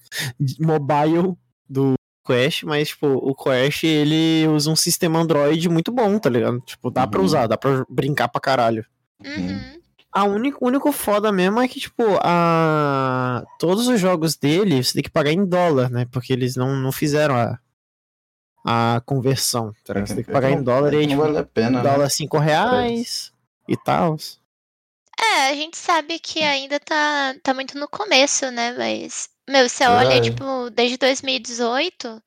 mobile do Quest, mas, tipo, o Quest ele usa um sistema Android muito bom, tá ligado? Tipo, dá pra Uhum. usar, dá pra brincar pra caralho. Uhum. A único, o único foda mesmo é que, tipo, a... todos os jogos dele você tem que pagar em dólar, né? Porque eles não, não fizeram a, a conversão, tá? Você tem que pagar em dólar e aí, não tipo, vale a pena, né? dólar 5 reais e tal. É, a gente sabe que ainda tá, tá muito no começo, né? Mas, meu, você olha, É. tipo, desde 2018,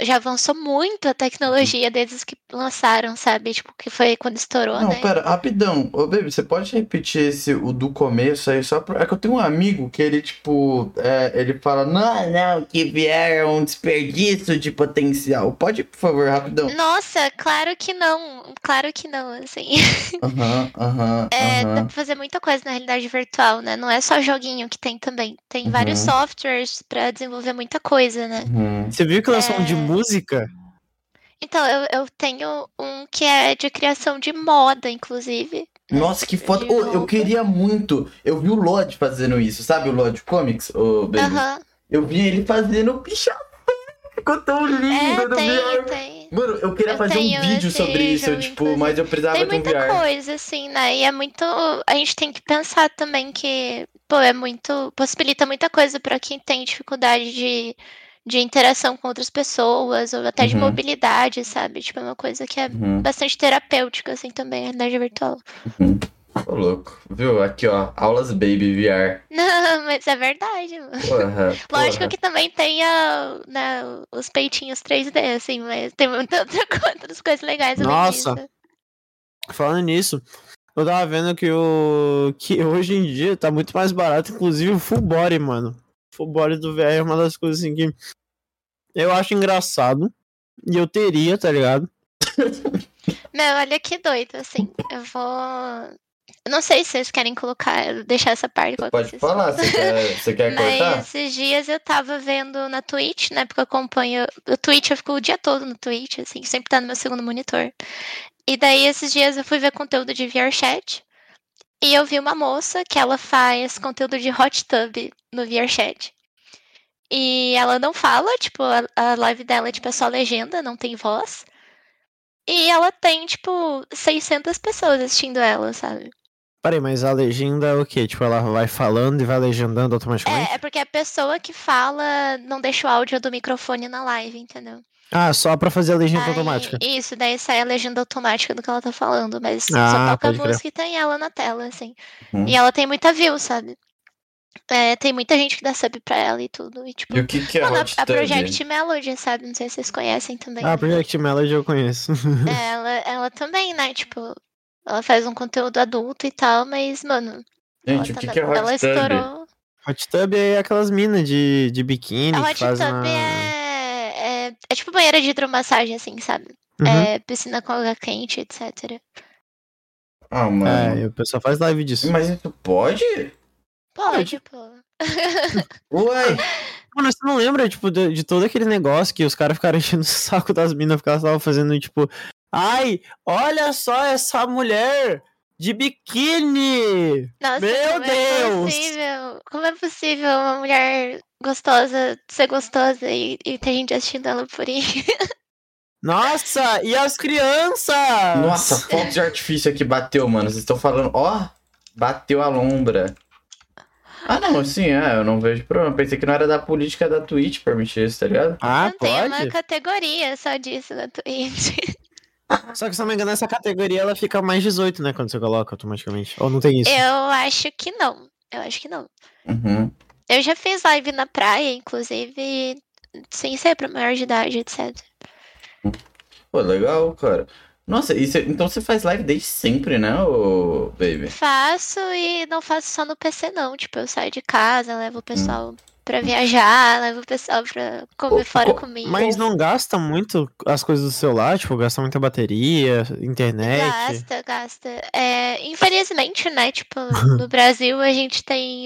já avançou muito a tecnologia desde que lançaram, sabe? Tipo, que foi quando estourou, Não, né? pera, rapidão. Ô, baby, você pode repetir esse, o do começo aí, só pra... É que eu tenho um amigo que ele, tipo, é, ele fala, não, não, que vier é um desperdício de potencial. Pode, por favor, rapidão. Nossa, claro que não. Claro que não, assim. Aham, aham, É, dá pra fazer muita coisa na realidade virtual, né? Não é só joguinho que tem também. Tem vários Uhum. softwares pra desenvolver muita coisa, né? uhum. Você viu que lançou um de É. música? Então, eu, eu tenho um que é de criação de moda, inclusive. Nossa, que foda. Ô, eu queria muito. Eu vi o Lodge fazendo isso, sabe o Lodge Comics, baby? Aham. Eu vi ele fazendo pichação. Ficou tão lindo É, tem, VR. tem. Mano, eu queria Eu fazer um vídeo sobre isso, tipo, inclusive. mas eu precisava Tem de um muita VR. coisa, assim, né? E é muito. A gente tem que pensar também que, pô, é muito. Possibilita muita coisa pra quem tem dificuldade de, de interação com outras pessoas, ou até de Uhum. mobilidade, sabe? Tipo, é uma coisa que é Uhum. bastante terapêutica, assim, também, a realidade virtual. Ô, louco. Viu? Aqui, ó. Aulas Baby VR. Não, mas é verdade, mano. Porra. Lógico porra. que também tem a, né, os peitinhos 3D, assim, mas tem muita outra outras coisas legais Nossa. disso. Falando nisso, eu tava vendo que o. que hoje em dia tá muito mais barato, inclusive o full body, mano. Body do VR é uma das coisas assim que eu acho engraçado. E eu teria, tá ligado? Meu, olha que doido, assim. Eu vou. Eu não sei se vocês querem colocar, deixar essa parte. Pode coisa. falar, você quer, você quer cortar? Mas esses dias eu tava vendo na Twitch, né? Porque eu acompanho. O Twitch, eu fico o dia todo no Twitch, assim, sempre tá no meu segundo monitor. E daí esses dias eu fui ver conteúdo de VRChat. E eu vi uma moça que ela faz conteúdo de hot tub no VRChat. E ela não fala, tipo, a, a live dela tipo, é só legenda, não tem voz. E ela tem, tipo, 600 pessoas assistindo ela, sabe? Peraí, mas a legenda é o quê? Tipo, ela vai falando e vai legendando automaticamente? É, é porque a pessoa que fala não deixa o áudio do microfone na live, entendeu? Ah, só pra fazer a legenda Aí, automática. Isso, daí sai a legenda automática do que ela tá falando, mas Ah, só toca a pode crer. música e tem ela na tela, assim. Uhum. E ela tem muita view, sabe? É, tem muita gente que dá sub pra ela e tudo. E, tipo, E o que, que é mano, a- a? Project Melody, sabe? Não sei se vocês conhecem também. Ah, Project Melody eu conheço. É, ela, ela também, né? Tipo, ela faz um conteúdo adulto e tal, mas, mano. Gente, ela o tá que, na- que é Hot ela Tub? estourou. Hot Tub é aquelas minas de, de biquíni A que hot tub na... é, é. É tipo banheira de hidromassagem, assim, sabe? Uhum. É piscina com água quente, etc. Ah, mano. É, o pessoal faz live disso. Mas isso pode? Pode, pô. Uai! Mano, você não lembra, tipo, de, de todo aquele negócio que os caras ficaram enchendo o saco das minas porque elas estavam fazendo, tipo, ai, olha só essa mulher de biquíni! Nossa, Meu como é Deus! possível? Como é possível uma mulher gostosa ser gostosa e, e ter gente assistindo ela por aí? Nossa, e as crianças? Nossa, fogo de artifício aqui bateu, mano. Vocês estão falando, ó, bateu a lombra. Ah, não, assim, é, eu não vejo problema. Pensei que não era da política da Twitch permitir isso, tá ligado? Ah, Não tem uma pode? categoria só disso na Twitch. Só que se eu não me engano, essa categoria ela fica mais 18, né? Quando você coloca automaticamente. Ou não tem isso? Eu acho que não. Eu acho que não. Uhum. Eu já fiz live na praia, inclusive, sem ser pra maior de idade, etc. Pô, legal, cara. Nossa, cê- então você faz live desde sempre, né, ô baby? Faço e não faço só no PC, não. Tipo, eu saio de casa, levo o pessoal pra viajar, levo o pessoal pra comer Ô, fora co- comigo. Mas não gasta muito as coisas do celular? Tipo, gasta muita bateria, internet? Gasta, gasta. É, infelizmente, né? Tipo, no Brasil a gente tem.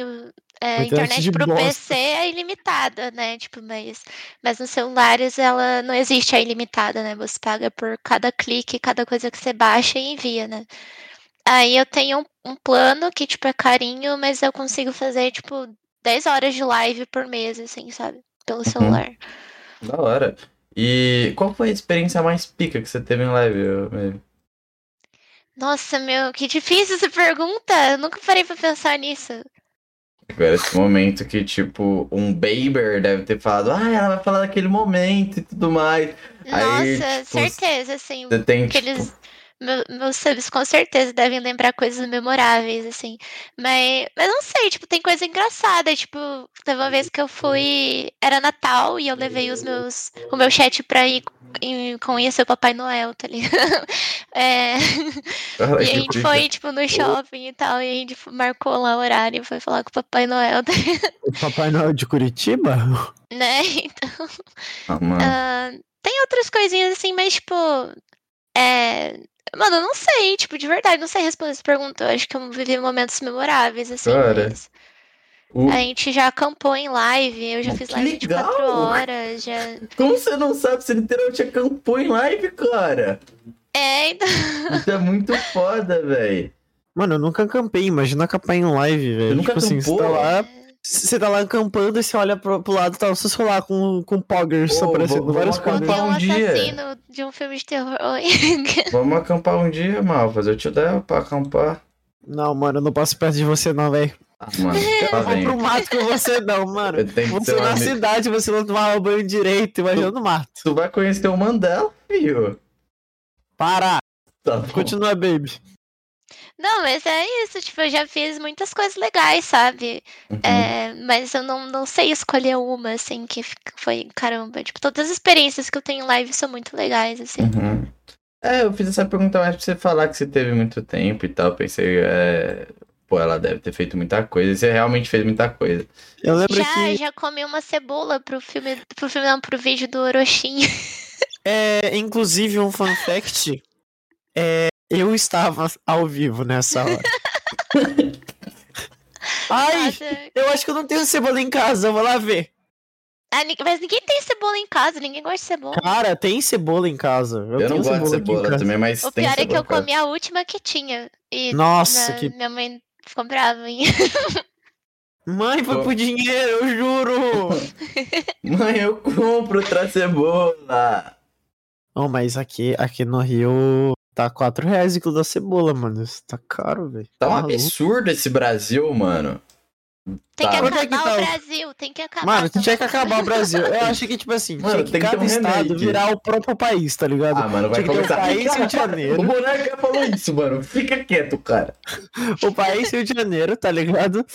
É, Internet internet de pro bosta. PC é ilimitada, né? Tipo, mas, mas nos celulares ela não existe a ilimitada, né? Você paga por cada clique, cada coisa que você baixa e envia, né? Aí eu tenho um, um plano que, tipo, é carinho, mas eu consigo fazer, tipo, 10 horas de live por mês, assim, sabe? Pelo celular. Da hora. E qual foi a experiência mais pica que você teve em live? Nossa, meu, que difícil essa pergunta! Eu nunca parei pra pensar nisso. Agora, esse momento que, tipo, um Baber deve ter falado, ah, ela vai falar daquele momento e tudo mais. Aí, Nossa, tipo, certeza, assim. Você tem, tipo, Aqueles meu- meus subs com certeza devem lembrar coisas memoráveis, assim. Mas, mas não sei, tipo, tem coisa engraçada. Tipo, teve uma vez que eu fui. Era Natal e eu levei os meus, o meu chat pra ir em- conhecer o Papai Noel, tá ligado? É, Cara, e a gente foi, tipo, no shopping e tal, e a gente marcou lá o horário e foi falar com o Papai Noel, tá? O Papai Noel de Curitiba? né? Então. Ah. Ah, tem outras coisinhas assim, mas tipo. É. Mano, eu não sei, tipo, de verdade, não sei responder essa pergunta. Eu acho que eu vivi momentos memoráveis, assim. Cara, mas O- A gente já acampou em live, eu já Oh, fiz que live de quatro legal! horas, já. Como você não sabe? Você literalmente acampou em live, cara. É, então. Isso é muito foda, velho. Mano, eu nunca acampei, imagina acampar em live, velho. nunca Tipo assim, você tá acampou? lá, você tá lá acampando e você olha pro, pro lado e tá o celular com, com poggers Ô, aparecendo, vou- vários vamos Contei poggers. acampar um um dia. assassino de um filme de terror. Vamos acampar um dia, Malvas. Eu te der pra acampar. Não, mano, eu não posso perto de você não, velho. Ah, mano, Eu tá não vou pro mato com você não, mano. Eu tenho Você ser na amigo. cidade, você não tomar banho direito, imagina no mato. Tu vai conhecer o Mandela, filho. Para! Tá. Continua, baby. Não, mas é isso, tipo, eu já fiz muitas coisas legais, sabe? Uhum. É, mas eu não, não sei escolher uma, assim, que foi caramba. Tipo, todas as experiências que eu tenho em live são muito legais, assim. Uhum. É, eu fiz essa pergunta mais pra você falar que você teve muito tempo e tal. Pensei, é... pô, ela deve ter feito muita coisa. E você realmente fez muita coisa. Eu lembro Já, que já comi uma cebola pro filme, pro filme não, pro vídeo do Orochinho. É, inclusive, um fun fact. É, eu estava ao vivo nessa hora. Ai, eu acho que eu não tenho cebola em casa, eu vou lá ver. Ah, ni- mas ninguém tem cebola em casa, ninguém gosta de cebola. Cara, tem cebola em casa. Eu, Eu, não gosto de cebola também, mas O tem pior é que eu comi a última que tinha. E Nossa, na- que. minha mãe ficou brava. hein? Mãe, foi Pô. por dinheiro, eu juro! Mãe, eu compro outra cebola. oh, mas aqui, aqui no Rio tá 4 reais o quilo da cebola, mano. Isso tá caro, velho. Tá um maluco. absurdo esse Brasil, mano. Tem que Tá. É que acabar tá o o- Brasil, tem que acabar. Mano, tinha que acabar o Brasil. Eu acho que, tipo assim, Mano, tinha que tem que cada um estado remake. virar o próprio país, tá ligado? Ah, mano, vai que ter o começar. país Rio de O Janeiro. Monarca falou isso, mano. Fica quieto, cara. O país Rio de Janeiro, tá ligado?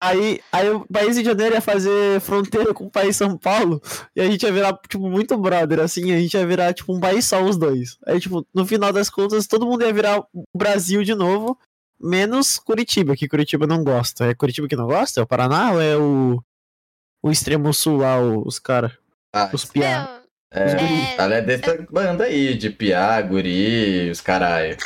Aí, aí o país de Janeiro ia fazer fronteira com o país São Paulo e a gente ia virar, tipo, muito brother, assim, a gente ia virar, tipo, um país só, os dois. Aí, tipo, no final das contas, todo mundo ia virar o Brasil de novo, menos Curitiba, que Curitiba não gosta. É Curitiba que não gosta? É o Paraná ou é o, o extremo sul lá, o- os caras, Ah, os piá? É, É. ela é dessa banda aí, de piá, guri, os caralho.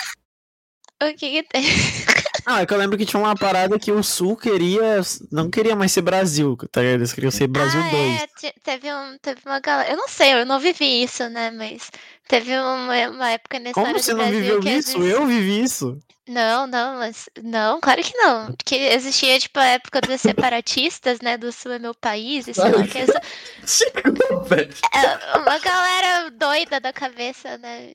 O que que tem? Ah, é que eu lembro que tinha uma parada que o sul queria, não queria mais ser Brasil, tá ligado? Eles queriam ser Brasil ah, 2. é, te- teve, um, teve uma galera. Eu não sei, eu não vivi isso, né? Mas teve uma, uma época história Como você não Brasil viveu isso? exist- Eu vivi isso. Não, não, mas. Não, claro que não. Que existia, tipo, a época dos separatistas, né? Do sul é meu país, e sei lá, que essa, Chegou, velho. é uma galera doida da cabeça, né?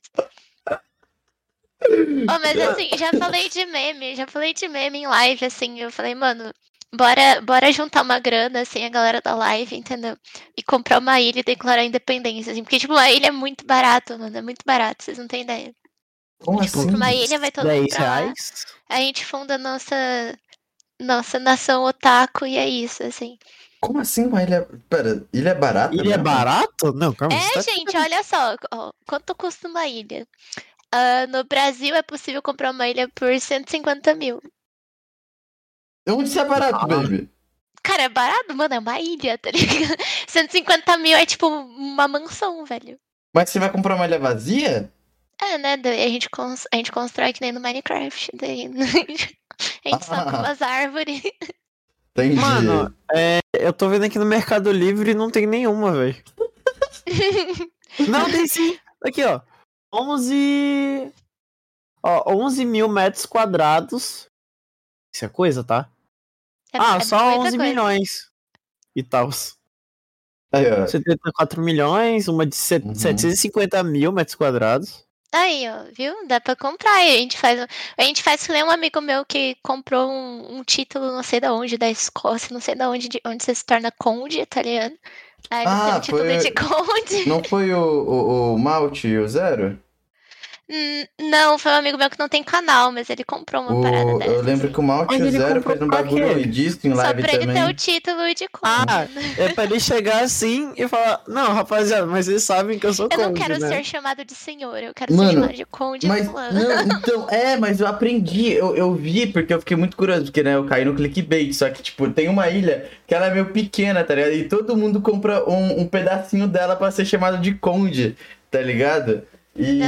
Oh, mas assim, já falei de meme, já falei de meme em live, assim, eu falei, mano, bora, bora juntar uma grana, assim, a galera da live, entendeu? E comprar uma ilha e declarar independência, assim, porque, tipo, uma ilha é muito barato, mano, é muito barato, vocês não têm ideia. Como Tipo, assim? Uma ilha vai todo mundo 10 pra lá, a gente funda a nossa, nossa nação otaku e é isso, assim. Como assim uma ilha. Pera, ilha é barata? Ilha é barato? Não, calma. É, tá- gente, olha só, ó, quanto custa uma ilha? Ah, no Brasil é possível comprar uma ilha por 150 mil. Onde isso é barato, Ah. baby? Cara, é barato, mano, é uma ilha, tá ligado? 150 mil é tipo uma mansão, velho. Mas você vai comprar uma ilha vazia? É, né? Daí a gente, cons- a gente constrói que nem no Minecraft. Daí a gente sobe Ah. umas árvores. Entendi. Mano, é, eu tô vendo aqui no Mercado Livre e não tem nenhuma, velho. Não, tem sim. Aqui, ó. 11. Ó, 11 mil metros quadrados. Isso é coisa, tá? É- ah, é só muita 11 coisa. milhões. E tal. Aí, ó. 74 milhões, uma de set- Uhum. 750 mil metros quadrados. Aí, ó, viu? Dá pra comprar. E a gente faz. A gente faz que nem um amigo meu que comprou um, um título, não sei da onde, da Escócia, não sei da onde, de onde você se torna conde, tá ligado? Aí você tem Ah, um título foi- de conde. Não foi o, o, o Malte e o Zero? Não, foi um amigo meu que não tem canal, mas ele comprou uma parada O- dessa. eu lembro que o Mal Mas ele Zero comprou fez um bagulho disso em Só live pra ele também. ter o título de conde. Ah, é pra ele chegar assim e falar: Não, rapaziada, mas vocês sabem que eu sou eu não conde, quero né? ser chamado de senhor, eu quero Mano, ser chamado de conde Mas, não, então, é, mas eu aprendi, eu, eu vi, porque eu fiquei muito curioso, porque, né, eu caí no clickbait, só que, tipo, tem uma ilha que ela é meio pequena, tá ligado? E todo mundo compra um, um pedacinho dela pra ser chamado de conde, tá ligado? E,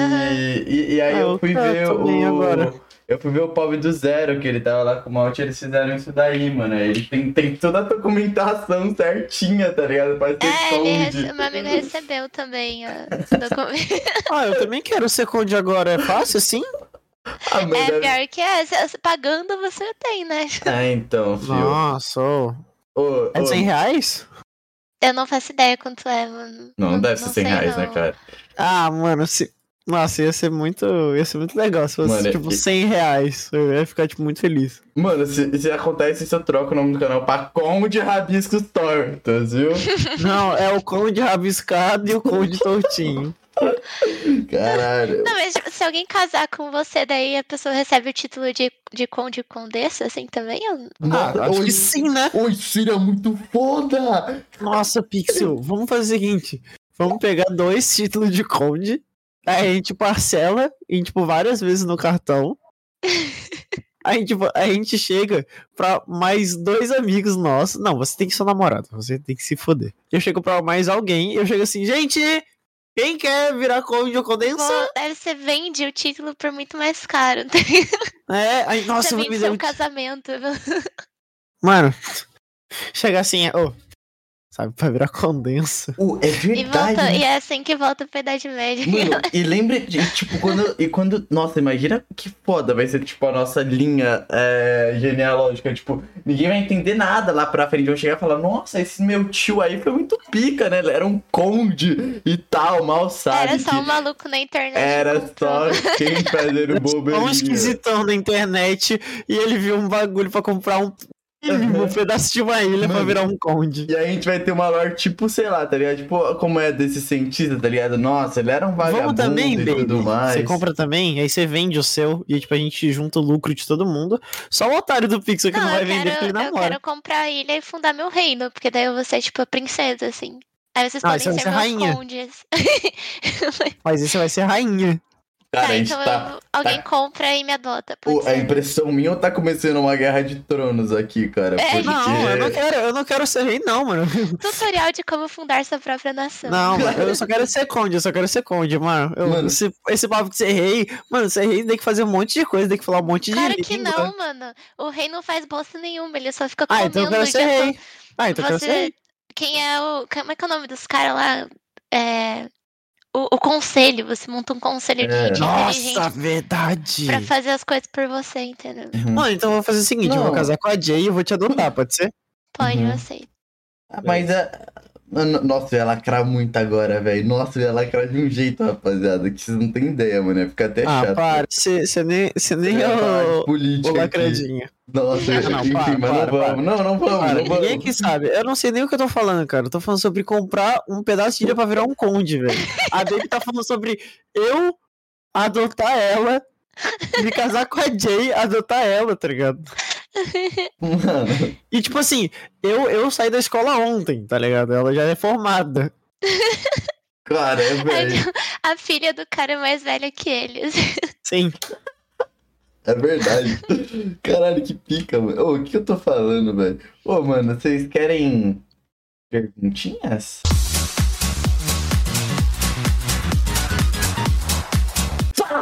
e, e aí Ah, eu eu fui quero ver o... agora. Eu fui ver o pobre do Zero, que ele tava lá com o Malte, eles fizeram isso daí, mano. Ele tem, tem toda a documentação certinha, tá ligado? Ser É, ele conde. rece... meu amigo recebeu também. Ah, eu também quero ser conde agora. É fácil assim? Ah, É deve- pior que é, pagando você tem, né? Ah, então, filho. Nossa, ô. Ô, é ô, 100 reais? Eu não faço ideia quanto é, mano. Não, não deve ser 100 sei, reais, né, não. cara? Ah, mano, se. Nossa, ia ser muito. Ia ser muito legal se fosse, Mano, tipo, e- 100 reais. Eu ia ficar, tipo, muito feliz. Mano, se, se acontece isso, eu troco o nome do canal pra Conde Rabiscos Tortas, viu? Não, é o conde rabiscado e o conde tortinho. Caralho. Não, mas se alguém casar com você, daí a pessoa recebe o título de, de conde e condessa, assim também? Eu- Ah, acho oi, que sim, né? oi, seria muito foda! Nossa, Pixel, vamos fazer o seguinte: vamos pegar dois títulos de conde, aí a gente parcela em, tipo, várias vezes no cartão. Aí, tipo, a gente chega pra mais dois amigos nossos. Não, você tem que ser namorado, você tem que se foder. Eu chego pra mais alguém, eu chego assim, gente, quem quer virar ou condensa? Deve ser vende o título por muito mais caro. É, aí, nossa, Você eu vou vende me seu dar um casamento. Mano, chega assim, ô, sabe, pra virar condensa. Uh, é E, verdade. volta, né? e é assim que volta pra Idade Média. Mano, e lembre de, tipo, quando. E quando. Nossa, imagina que foda vai ser, tipo, a nossa linha é, genealógica. Tipo, ninguém vai entender nada lá pra frente. Vão chegar e falar, nossa, esse meu tio aí foi muito pica, né? Ele era um conde e tal, mal sabe. Era só um maluco na internet. Era só quem fazendo Um bobeirinha. esquisitão na internet e ele viu um bagulho pra comprar um, um pedaço de uma ilha pra Mano. virar um conde. E aí a gente vai ter uma lore, tipo, sei lá, tá ligado? Tipo, como é desse cientista, tá ligado? Nossa, ele era um vagabundo Vamos também, e baby. tudo mais. Você compra também, aí você vende o seu e tipo, a gente junta o lucro de todo mundo. Só o otário do Pixel que não, Não, vai eu vender porque quero, ele eu namora. quero comprar a ilha e fundar meu reino, porque daí eu vou ser, tipo, a princesa, assim. Aí vocês Ah, podem você vai ser ser meus rainha. condes. Mas esse vai ser rainha. Cara, tá, a gente então tá. eu- alguém compra e me adota. Pô, a impressão minha ou tá começando uma guerra de tronos aqui, cara? É, Porque... Não, eu não quero, eu não quero ser rei, não, mano. Tutorial de como fundar sua própria nação. Não, mano, eu só quero ser conde, eu só quero ser conde, mano. Eu- Mano. Esse, esse papo de ser rei, mano, ser rei tem que fazer um monte de coisa, tem que falar um monte de Claro que língua. não, mano. O rei não faz bosta nenhuma, ele só fica Ah, comendo. então eu quero ser rei. Ah, então eu quero ser Você. rei. Quem é o. Como é que é o nome dos caras lá? É. O, o conselho, você monta um conselho de É. gente inteligente Nossa, verdade. pra fazer as coisas por você, entendeu? Uhum. Mano, então eu vou fazer o seguinte, eu Não. vou casar com a Jay e eu vou te adotar, pode ser? Pode, Uhum. eu aceito. Ah, Mas é. Mano, Nossa, eu ia lacrar muito agora, velho. Nossa, eu ia lacrar de um jeito, rapaziada, que vocês não têm ideia, mano. Ia ficar até ah, chato. para, você nem, cê nem é de o, o lacradinho. Nossa, Não, não, enfim, para, mas para, não vamos. para. Não, não vamos, Cara, não vamos. ninguém aqui sabe. Eu não sei nem o que eu tô falando, cara. Eu tô falando sobre comprar um pedaço de ilha pra virar um conde, velho. A Dave tá falando sobre eu adotar ela, me casar com a Jay, adotar ela, tá ligado? Mano, E tipo assim, eu, eu saí da escola ontem, tá ligado? Ela já é formada. cara, é, velho. A filha do cara é mais velha que eles. Sim. É verdade. Caralho, que pica, mano. Ô, o que eu tô falando, velho? Ô, mano, vocês querem perguntinhas?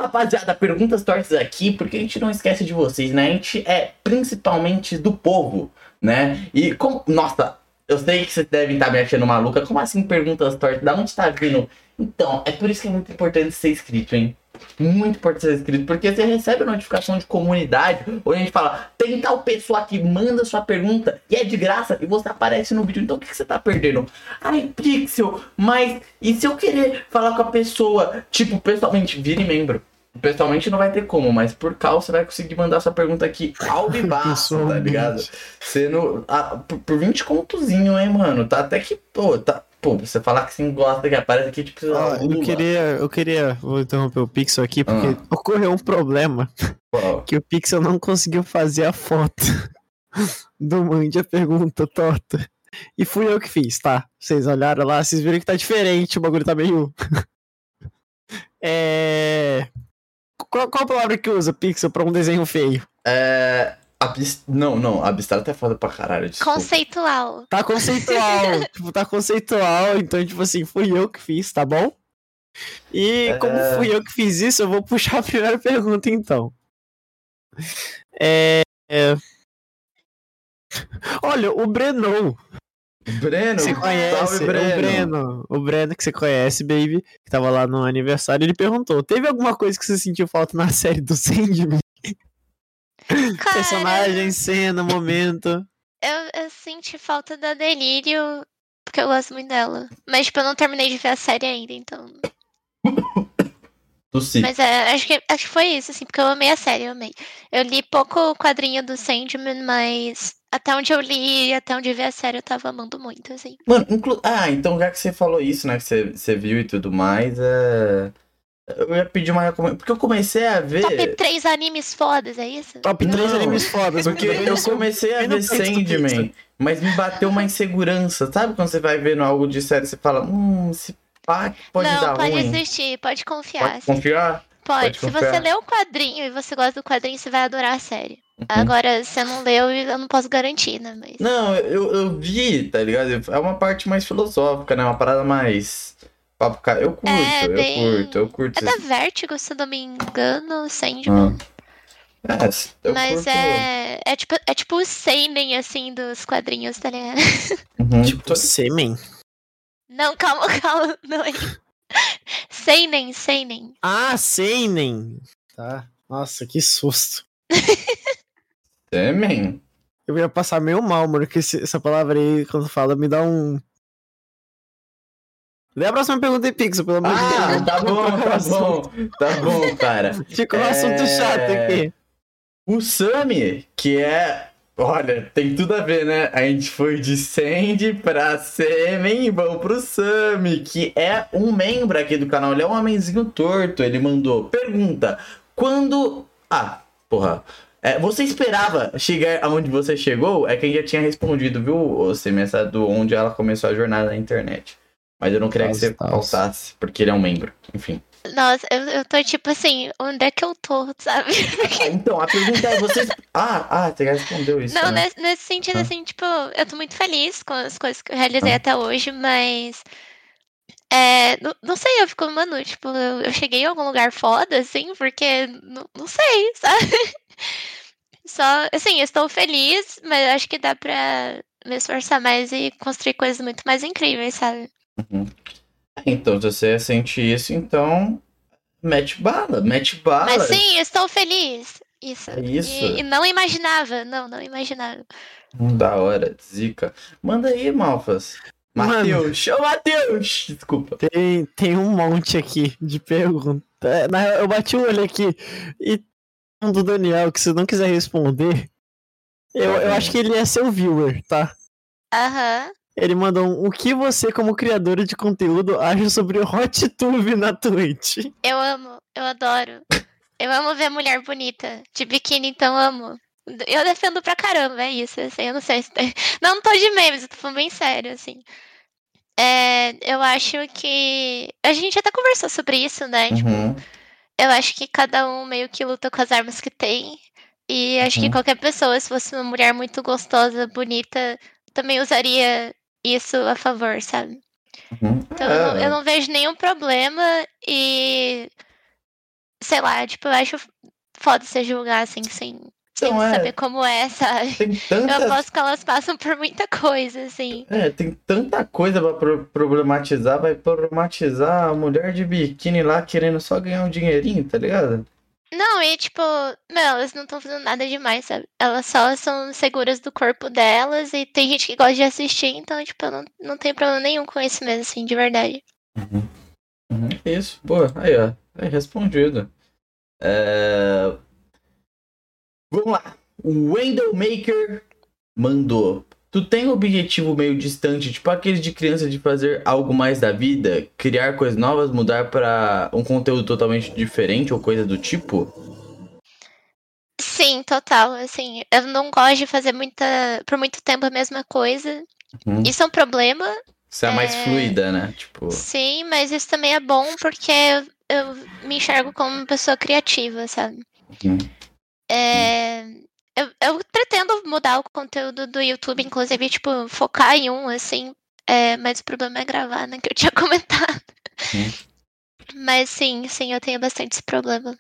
Rapaziada, perguntas tortas aqui, porque a gente não esquece de vocês, né? A gente é principalmente do povo, né? E como. Nossa, eu sei que vocês devem estar me achando maluca. Como assim perguntas tortas? Da onde tá vindo? Então, é por isso que é muito importante ser inscrito, hein? Muito importante ser inscrito, porque você recebe notificação de comunidade, onde a gente fala, tem tal pessoa que manda sua pergunta e é de graça e você aparece no vídeo. Então o que, que você tá perdendo? Ai, Pixel, mas e se eu querer falar com a pessoa, tipo, pessoalmente, vire membro? Pessoalmente não vai ter como, mas por causa você vai conseguir mandar sua pergunta aqui ao vivaço, tá ligado? Sendo. ah, por, por 20 contozinho, hein, mano? Tá até que. Pô, tá, pô, você falar que você gosta que aparece aqui, tipo, Ó, eu queria, eu queria, vou interromper o Pixel aqui, porque Ah. ocorreu um problema Qual? que o Pixel não conseguiu fazer a foto do Mande a pergunta torta. E fui eu que fiz, tá? Vocês olharam lá, vocês viram que tá diferente, o bagulho tá meio. é. Qual, qual a palavra que usa, Pixel, pra um desenho feio? É. Não, não, abstrato é foda pra caralho. Desculpa. Conceitual. Tá conceitual. tipo, tá conceitual, então, tipo assim, fui eu que fiz, tá bom? E como É. fui eu que fiz isso, eu vou puxar a primeira pergunta, então. É. é... Olha, o Breno, Breno, você conhece, salve, Breno. o Breno, o Breno que você conhece, baby, que tava lá no aniversário, ele perguntou: teve alguma coisa que você sentiu falta na série do Sandman? Cara, Personagem, cena, momento. eu, eu senti falta da Delírio, porque eu gosto muito dela. Mas, tipo, eu não terminei de ver a série ainda, então. Mas é, acho que, acho que foi isso, assim, porque eu amei a série, eu amei. Eu li pouco o quadrinho do Sandman, mas até onde eu li, até onde eu vi a série, eu tava amando muito, assim. Mano, inclu... ah, então já que você falou isso, né, que você, você viu e tudo mais, é... Eu ia pedir uma recomendação, porque eu comecei a ver... Top 3 animes fodas, é isso? Top 3 Não, animes fodas. Porque eu comecei a ver Sandman, mas me bateu uma insegurança. Sabe quando você vai vendo algo de série, você fala, hum, esse que pode não, dar pode ruim. assistir, pode confiar. Pode assim. confiar? Pode. pode Se confiar. você lê o quadrinho e você gosta do quadrinho, você vai adorar a série. Uhum. Agora, se você não leu, eu não posso garantir, né? Mas. Não, eu, eu vi, tá ligado? É uma parte mais filosófica, né? Uma parada mais. Papo ca- Eu curto, É, eu bem- curto, eu curto. É da Vertigo, se eu não me engano, Sandman. Ah. É, eu Mas curto. é. É tipo, é tipo o Seinen, assim, dos quadrinhos, tá ligado? Uhum. Tipo, sêmen. Não, calma, calma. Não é. Seinen, Seinen. Ah, Seinen. Tá. Nossa, que susto. Sêmen? Eu ia passar meio mal, mano, que essa palavra aí, quando fala, me dá um. Lê a próxima pergunta aí, Pixel, pelo amor de Ah, Deus. tá bom, tá bom. Tá bom, cara. Ficou um É. assunto chato aqui. O Sami, que é. Olha, tem tudo a ver, né? A gente foi de Sandy pra Semen e vamos pro Sami, que é um membro aqui do canal. Ele é um homenzinho torto. Ele mandou pergunta: quando. Ah, porra. É, você esperava chegar aonde você chegou? É quem já tinha respondido, viu, Semi? Essa do onde ela começou a jornada na internet. Mas eu não queria que Nossa, você nossa. pausasse, porque ele é um membro. Enfim. Nossa, eu, eu tô tipo assim, onde é que eu tô, sabe? Ah, então, a pergunta é: vocês. Ah, ah, você já respondeu isso. Não, né? nesse, nesse sentido, Ah. assim, tipo, eu tô muito feliz com as coisas que eu realizei Ah. até hoje, mas. É, não, não sei, eu fico, mano, tipo, eu, eu cheguei em algum lugar foda, assim, porque não, não sei, sabe? Só, assim, eu estou feliz, mas acho que dá pra me esforçar mais e construir coisas muito mais incríveis, sabe? Então, se você sente isso, então. Mete bala, mete bala. Mas sim, eu estou feliz. Isso. É isso. E, e não imaginava, não, não imaginava. Hum, Da hora, zica. Manda aí, Malfas. Matheus, ô Matheus! Desculpa. Tem, tem um monte aqui de pergunta. É, Na real, eu bati o olho aqui e um do Daniel, que se não quiser responder, eu, eu acho que ele é seu viewer, tá? Aham. Ele mandou um, o que você, como criadora de conteúdo, acha sobre o HotTube na Twitch? Eu amo, eu adoro. Eu amo ver mulher bonita. De biquíni, então amo. Eu defendo pra caramba, é isso, assim, eu não sei se tem... Não, não tô de memes, eu tô falando bem sério, assim. É, eu acho que... A gente até conversou sobre isso, né? Tipo, Uhum. eu acho que cada um meio que luta com as armas que tem. E acho que Uhum. qualquer pessoa, se fosse uma mulher muito gostosa, bonita, também usaria isso a favor, sabe? Uhum. Então eu, não, É, eu não vejo nenhum problema e. Sei lá, tipo, eu acho foda você julgar assim, sem, sem Então, é. saber como é, sabe? Tem Eu tanta, aposto que elas passam por muita coisa, assim. é, tem tanta coisa pra pro- problematizar. Vai problematizar a mulher de biquíni lá querendo só ganhar um dinheirinho, tá ligado? Não, e tipo, meu, elas não estão fazendo nada demais, sabe? Elas só são seguras do corpo delas e tem gente que gosta de assistir, então, tipo, eu não, não tenho problema nenhum com isso mesmo, assim, de verdade. Uhum. Isso, boa. Aí, ó. É respondido. É... Vamos lá. O Wendell Maker mandou. Tu tem um objetivo meio distante, tipo aquele de criança de fazer algo mais da vida, criar coisas novas, mudar pra um conteúdo totalmente diferente ou coisa do tipo? Sim, total. Assim, eu não gosto de fazer muita, por muito tempo a mesma coisa. Uhum. Isso é um problema, Você é mais É. fluida, né? Tipo, sim, mas isso também é bom porque eu, eu me enxergo como uma pessoa criativa, sabe? Uhum. É, eu, eu pretendo mudar o conteúdo do YouTube, inclusive, tipo, focar em um, assim. é, mas o problema é gravar, né? Que eu tinha comentado. Uhum. Mas sim, sim, eu tenho bastante esse problema.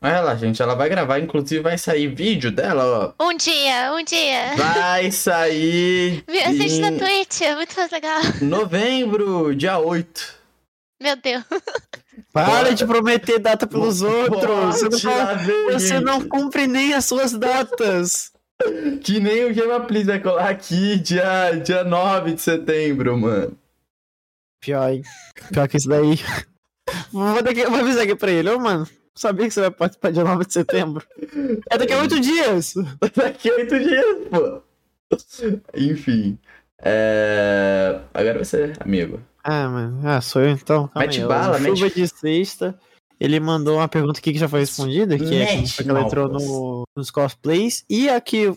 olha lá, gente, ela vai gravar, inclusive vai sair vídeo dela, ó. Um dia, um dia. Vai sair Me assiste na em Twitch, é muito mais legal. novembro, dia 8. Meu Deus. Para de prometer data pelos outros. Você não, fala- ver, você não cumpre nem as suas datas. Que nem o Gema Please vai colar aqui dia, dia 9 de setembro, mano. Pior, hein? Pior que isso daí. Vou, daqui, vou avisar aqui pra ele. Ô, mano, sabia que você vai participar dia 9 de setembro? É daqui a oito dias. Daqui a oito dias, pô. Enfim. É... Agora você, amigo. Ah, mano. Ah, sou eu então. Calma Mete aí, bala, mete- Chuva de sexta. Ele mandou uma pergunta aqui que já foi respondida, que é como Mete que ela entrou no, nos cosplays. E aqui,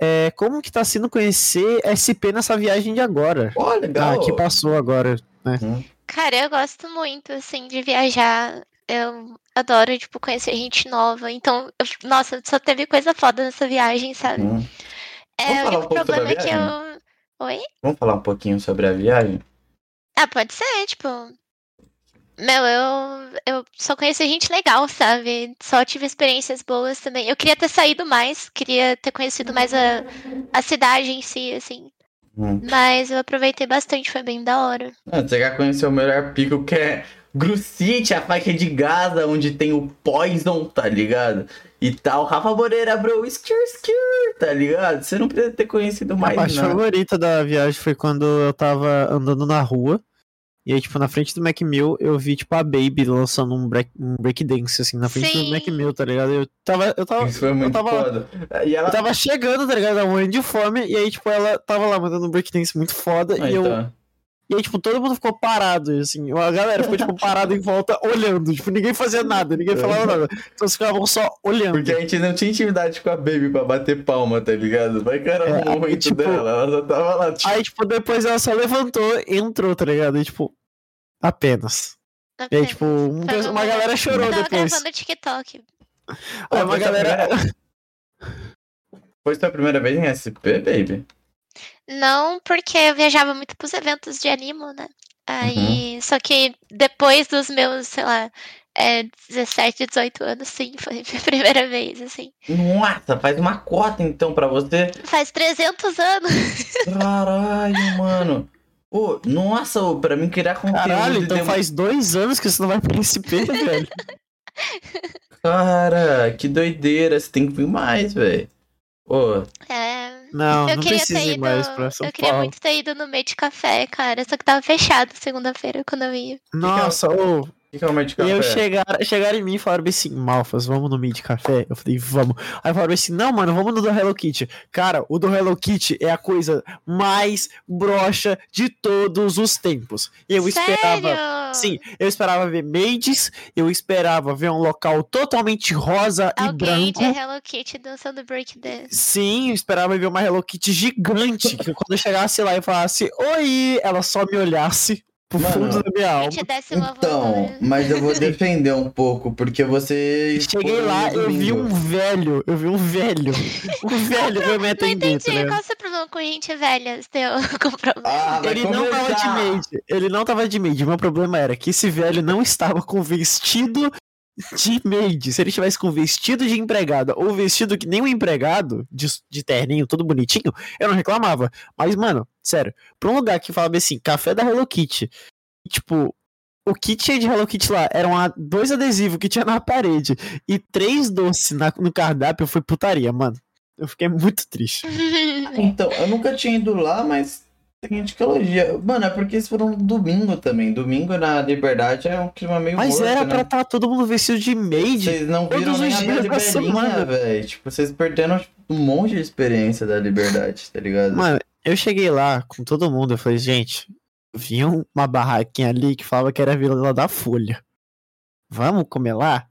é, como que tá sendo conhecer SP nessa viagem de agora? Ó, legal. Ah, que passou agora. Cara, eu gosto muito, assim, de viajar. Eu adoro, tipo, conhecer gente nova. Então, eu- nossa, só teve coisa foda nessa viagem, sabe? Hum. É, Vamos o um único sobre problema é que eu. Oi? Vamos falar um pouquinho sobre a viagem? Ah, pode ser, tipo. Meu, eu, eu só conheci gente legal, sabe? Só tive experiências boas também. Eu queria ter saído mais, queria ter conhecido mais a, a cidade em si, assim. Hum. Mas eu aproveitei bastante, foi bem da hora. Ah, você já conheceu o melhor pico que é Gru City, a faixa de Gaza, onde tem o Poison, tá ligado? E tal, Rafa Moreira, bro, skir, skir, tá ligado? Você não precisa ter conhecido A mais parte nada. favorita da viagem foi quando eu tava andando na rua. E aí, tipo, na frente do Macmill, eu vi, tipo, a Baby lançando um, break, um breakdance, assim, na frente Sim. do Macmill, tá ligado? Eu tava, eu tava, Isso foi muito tava- foda. E ela... eu tava chegando, tá ligado? Eu tava morrendo de fome, e aí, tipo, ela tava lá mandando um breakdance muito foda, Ah, e eu... E aí, tipo, todo mundo ficou parado, assim, a galera ficou, tipo, parada em volta, olhando, tipo, ninguém fazia nada, ninguém falava nada. Então eles ficavam só olhando. Porque a gente não tinha intimidade com a Baby pra bater palma, tá ligado? Vai que era É, o momento tipo- dela, ela só tava lá, tipo... Aí, tipo, depois ela só levantou, entrou, tá ligado? E, tipo, apenas. E aí, tipo, um uma galera chorou eu tava depois. gravando TikTok. Aí Ah, uma galera. Foi sua primeira vez em SP, Baby? Não, porque eu viajava muito pros eventos de animo, né? Aí, Uhum. só que depois dos meus, sei lá, é, 17, 18 anos, sim, foi a minha primeira vez, assim. Nossa, faz uma cota então pra você. Faz 300 anos. Caralho, mano. Ô, nossa, ô, pra mim criar conteúdo. Caralho, então faz dois anos que você não vai SP, velho. Cara, que doideira. Você tem que vir mais, velho. Ô, É, Não, eu não queria precisa ter ir ido. mais pra São eu queria Paulo. muito ter ido no meio de café, cara. Só que tava fechado segunda-feira quando eu ia. Nossa, ô, o que que é o meio de e café? eu chegar, chegaram em mim e falaram bem assim, Malfas, vamos no meio de café? Eu falei, vamos. Aí falaram assim, não, mano, vamos no do Hello Kitty. Cara, o do Hello Kitty é a coisa mais broxa de todos os tempos. E eu esperava. Sério? Sim, eu esperava ver maids, eu esperava ver um local totalmente rosa e Alguém branco. de Hello Kitty dançando breakdance. Sim, eu esperava ver uma Hello Kitty gigante, que quando eu chegasse lá e falasse oi, ela só me olhasse pro Mano, fundo da minha alma. Então, mas eu vou defender um pouco, porque você. Cheguei foi lá, eu vi um velho, eu vi um velho, um velho veio me Não atender, tá entendi. ligado? Qual o seu problema com gente velha? Seu com problema? Ah, Ele não tava de maid, ele não tava de maid, meu problema era que esse velho não estava com vestido de maid, se ele tivesse com vestido de empregada ou vestido que nem um empregado, de, de terninho, todo bonitinho, eu não reclamava. Mas, mano, sério, pra um lugar que falava assim, café da Hello Kitty, tipo, o tinha de Hello Kitty lá eram dois adesivos que tinha na parede e três doces na- no cardápio, foi putaria, mano. Eu fiquei muito triste. Então, eu nunca tinha ido lá, mas Seguinte que elogia. Mano, é porque eles foram domingo também. Domingo na Liberdade é um clima meio Mas morto, era né? pra estar todo mundo vestido de maid. Vocês não viram todos nem os a Belinha, semana. velho. Tipo, vocês perderam tipo, um monte de experiência da Liberdade, tá ligado? Mano, eu cheguei lá com todo mundo, eu falei, gente, vinha uma barraquinha ali que falava que era a Vila da Folha. Vamos comer lá?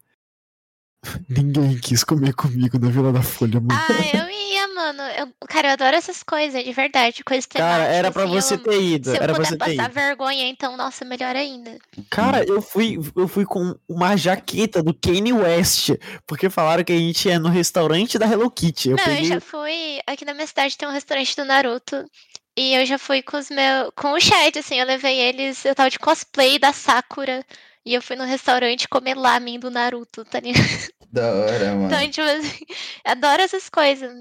Ninguém quis comer comigo na Vila da Folha, mano. Ah, eu ia, mano. Eu, cara, eu adoro essas coisas, de verdade. Coisas Cara, temáticas, era pra assim, você eu- ter ido, Se eu era pra puder você ter passar ido. vergonha, então, nossa, melhor ainda. Cara, eu fui, eu fui com uma jaqueta do Kanye West, porque falaram que a gente ia no restaurante da Hello Kitty. Eu Não, eu peguei já fui. Aqui na minha cidade tem um restaurante do Naruto. E eu já fui com os meus. Com o chat, assim, eu levei eles. Eu tava de cosplay da Sakura. E eu fui no restaurante comer lamen do Naruto, tá ligado? Da hora, mano. Então, tipo assim, adoro essas coisas.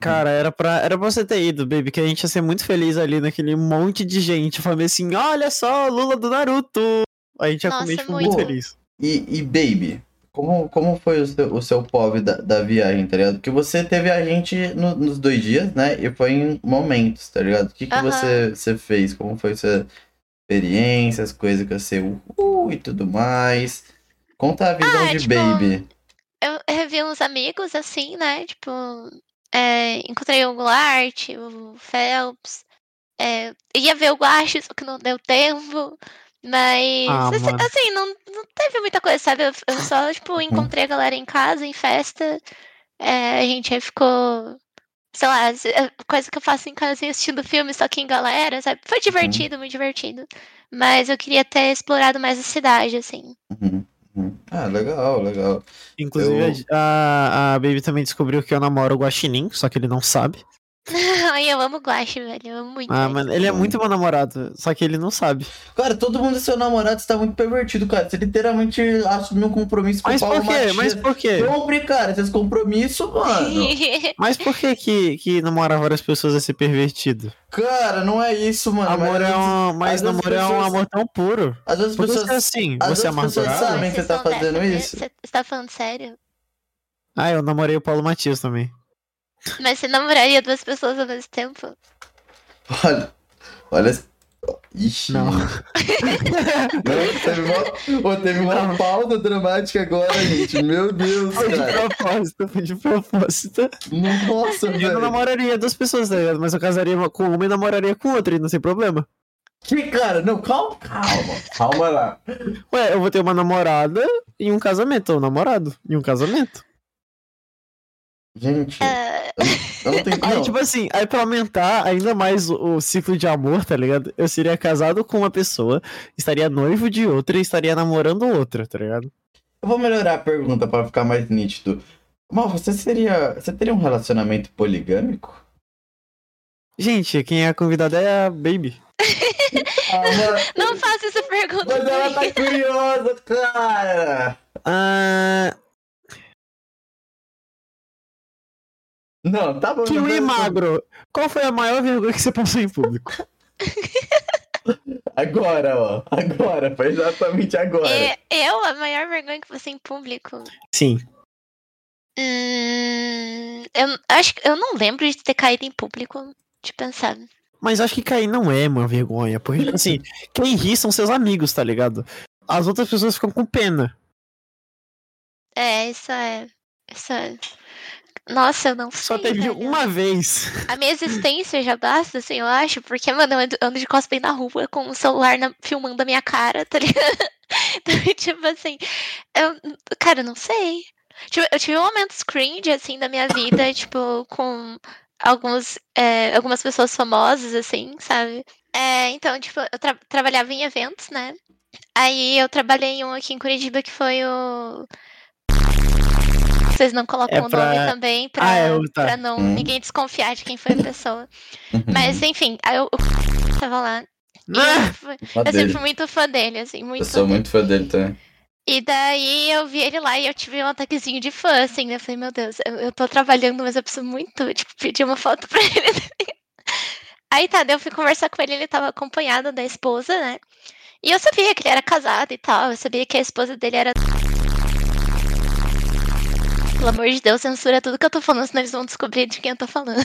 Cara, era pra, era pra você ter ido, baby, que a gente ia ser muito feliz ali naquele monte de gente. Falei assim, olha só, Lula do Naruto. A gente ia Nossa, comer, tipo, muito. muito feliz. E, e Baby, como, como foi o seu, o seu POV da, da viagem, tá ligado? Porque você teve a gente no- nos dois dias, né? E foi em momentos, tá ligado? O que, que Aham. você, você fez? Como foi sua experiência, as coisas que você uhul e tudo mais? Conta a visão Ah, de tipo, Baby. Eu revi uns amigos, assim, né? Tipo, é, encontrei o Goulart, o Phelps. É, ia ver o Guache, só que não deu tempo. Mas, Ah, assim, assim, não, não teve muita coisa, sabe? Eu, eu só, tipo, encontrei a galera em casa, em festa. É, a gente ficou, sei lá, é, coisa que eu faço em casa, assim, assistindo filme, só que em galera, sabe? Foi divertido, muito divertido. Mas eu queria ter explorado mais a cidade, assim. Uhum, uhum. Ah, legal, legal. Inclusive, a, a Baby também descobriu que eu namoro o Guaxinim, só que ele não sabe. Ai, eu amo o Guache, velho. Eu amo muito. Ah, mano, ele é muito meu namorado, só que ele não sabe. Cara, todo mundo é seu namorado, você tá muito pervertido, cara. Você literalmente assumiu um compromisso com Mas o Paulo por quê? Matias. Mas por quê? Compre, cara, esses compromissos, mano. Mas por que que, que namorar várias pessoas é ser pervertido? Cara, não é isso, mano. Amor mas é um, mas namoro é um pessoas- amor tão puro. Às vezes as pessoas. é assim, às você é vezes as pessoas amargurado? sabem que você tá fazendo dessa, né? isso? Você você tá falando sério? Ah, eu namorei o Paulo Matias também. Mas você namoraria duas pessoas ao mesmo tempo? Olha. Olha. Ixi. Não. Não, teve uma, Ô, teve uma pausa dramática agora, gente. Meu Deus, Foi de cara. propósito, foi de propósito. Nossa, Eu não velho. namoraria duas pessoas, tá ligado? Mas eu casaria com uma e namoraria com outra, e não tem problema. Que cara? Não, calma, calma. Calma lá. Ué, eu vou ter uma namorada e um casamento, ou um namorado e um casamento. Gente, Ah, eu não tenho. Aí, Não. tipo assim, aí pra aumentar ainda mais o, o ciclo de amor, tá ligado? Eu seria casado com uma pessoa, estaria noivo de outra e estaria namorando outra, tá ligado? Eu vou melhorar a pergunta pra ficar mais nítido. Mal, você seria. Você teria um relacionamento poligâmico? Gente, quem é a convidada é a Baby. Ah, mano, não faça essa pergunta. mas ela tá curiosa, cara! Ah. Não, tá bom. Kiwi vai- Magro, qual foi a maior vergonha que você passou em público? Agora, ó. Agora, foi exatamente agora. É, eu, a maior vergonha que você em público. Sim. Hum, eu acho que eu não lembro de ter caído em público. De pensar. Mas acho que cair não é uma vergonha, porque, tipo assim, quem ri são seus amigos, tá ligado? As outras pessoas ficam com pena. É, isso é. Isso é. Nossa, eu não sei. Só teve velho. uma vez. A minha existência já basta, assim, eu acho, porque, mano, eu ando, de cosplay na rua com o celular na- filmando a minha cara, tá ligado? Então, tipo assim, eu, cara, eu não sei. Tipo, eu tive momentos cringe, assim, da minha vida, tipo, com alguns, é, algumas pessoas famosas, assim, sabe? É, então, tipo, eu tra- trabalhava em eventos, né? Aí eu trabalhei em um aqui em Curitiba que foi o. Vocês não colocam É o pra- nome também pra, Ah, é tá. pra não Hum. ninguém desconfiar de quem foi a pessoa. Uhum. Mas enfim, aí eu, eu tava lá. Ah! eu, eu sempre fui muito fã dele, assim, muito Eu sou dele. muito fã dele também. E daí eu vi ele lá e eu tive um ataquezinho de fã, assim, né? Eu falei, meu Deus, eu, eu tô trabalhando, mas eu preciso muito, tipo, pedir uma foto pra ele. Aí tá, daí eu fui conversar com ele, ele tava acompanhado da esposa, né? E eu sabia que ele era casado e tal, eu sabia que a esposa dele era. Pelo amor de Deus, censura tudo que eu tô falando, senão eles vão descobrir de quem eu tô falando.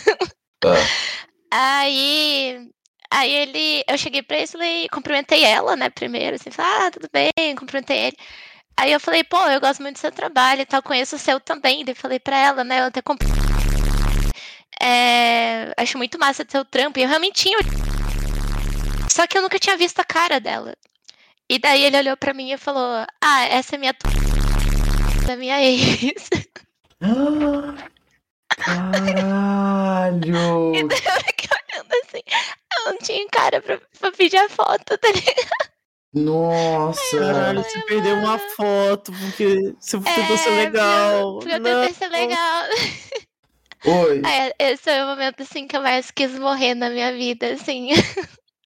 Tá. Aí. Aí ele, eu cheguei pra ele e cumprimentei ela, né, primeiro, assim, falei, ah, tudo bem, cumprimentei ele. Aí eu falei, pô, eu gosto muito do seu trabalho e tal, conheço o seu também. Daí falei pra ela, né, eu até comprei. É, acho muito massa do seu trampo. E eu realmente tinha. Só que eu nunca tinha visto a cara dela. E daí ele olhou pra mim e falou: Ah, essa é minha. da minha ex. Caralho! E daí eu fiquei olhando assim. Eu não tinha cara pra, pra pedir a foto, tá ligado? Nossa! Caralho, você perdeu uma foto porque você tentou ser É, legal. Porque eu tentei ser legal. Oi! É, esse foi o momento assim que eu mais quis morrer na minha vida, assim.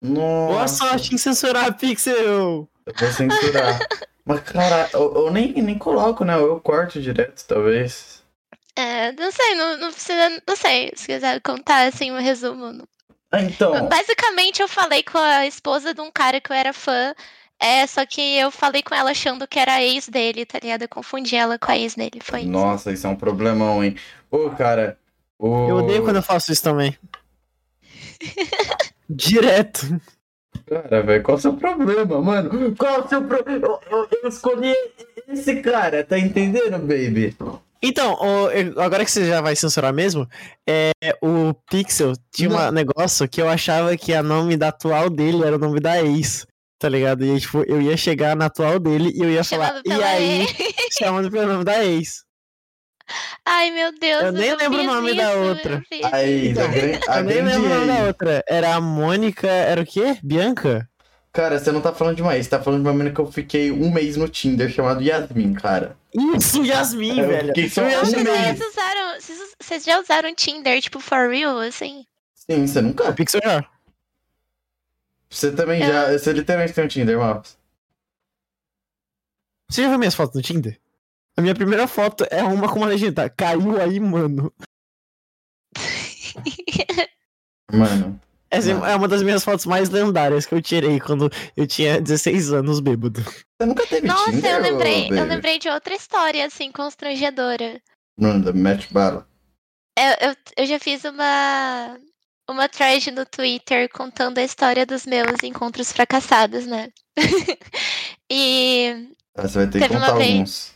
Boa Nossa! sorte em censurar a Pixel. Eu vou censurar. Mas, cara, eu, eu nem, nem coloco, né? Eu corto direto, talvez. É, não sei, não, não precisa. Não sei, se quiser contar assim um resumo. não- Ah, então. Basicamente, eu falei com a esposa de um cara que eu era fã. É, só que eu falei com ela achando que era a ex dele, tá ligado? Eu confundi ela com a ex dele. Foi isso. Nossa, isso é um problemão, hein? Ô, cara. O... Eu odeio quando eu faço isso também. Direto. Cara, velho, qual o seu problema, mano? Qual o seu problema? Eu, eu- eu escolhi esse cara, tá entendendo, baby? Então, o- agora que você já vai censurar mesmo, é, o Pixel tinha um negócio que eu achava que a nome da atual dele era o nome da ex. Tá ligado? E aí, tipo, eu ia chegar na atual dele e eu ia falar, Chamando e pela aí, ex. chamando pelo nome da ex. Ai, meu Deus. Eu nem lembro o nome da isso, outra. eu fiz Aí, eu nem lembro o nome da ex. outra. Era a Mônica, era o quê? Bianca? Cara, você não tá falando de uma ex, você tá falando de uma menina que eu fiquei um mês no Tinder chamado Yasmin, cara. Isso, Yasmin, Eu velho. fiquei só ia um mês. Vocês usaram. Vocês, vocês já usaram Tinder, tipo, for real, assim? Sim, você O nunca. Pixel já. Você também Eu- já. Você literalmente tem um Tinder, Marcos. Você já viu minhas fotos no Tinder? A minha primeira foto é uma com uma legenda. Caiu aí, mano. Mano. Essa é uma das minhas fotos mais lendárias que eu tirei quando eu tinha 16 anos bêbado. Você nunca teve Nossa, Tinder, eu lembrei, eu lembrei de outra história, assim, constrangedora. Mano, da Match Battle. Eu, eu, eu já fiz uma, uma thread no Twitter contando a história dos meus encontros fracassados, né? e Ah, Você vai ter que contar vez- alguns.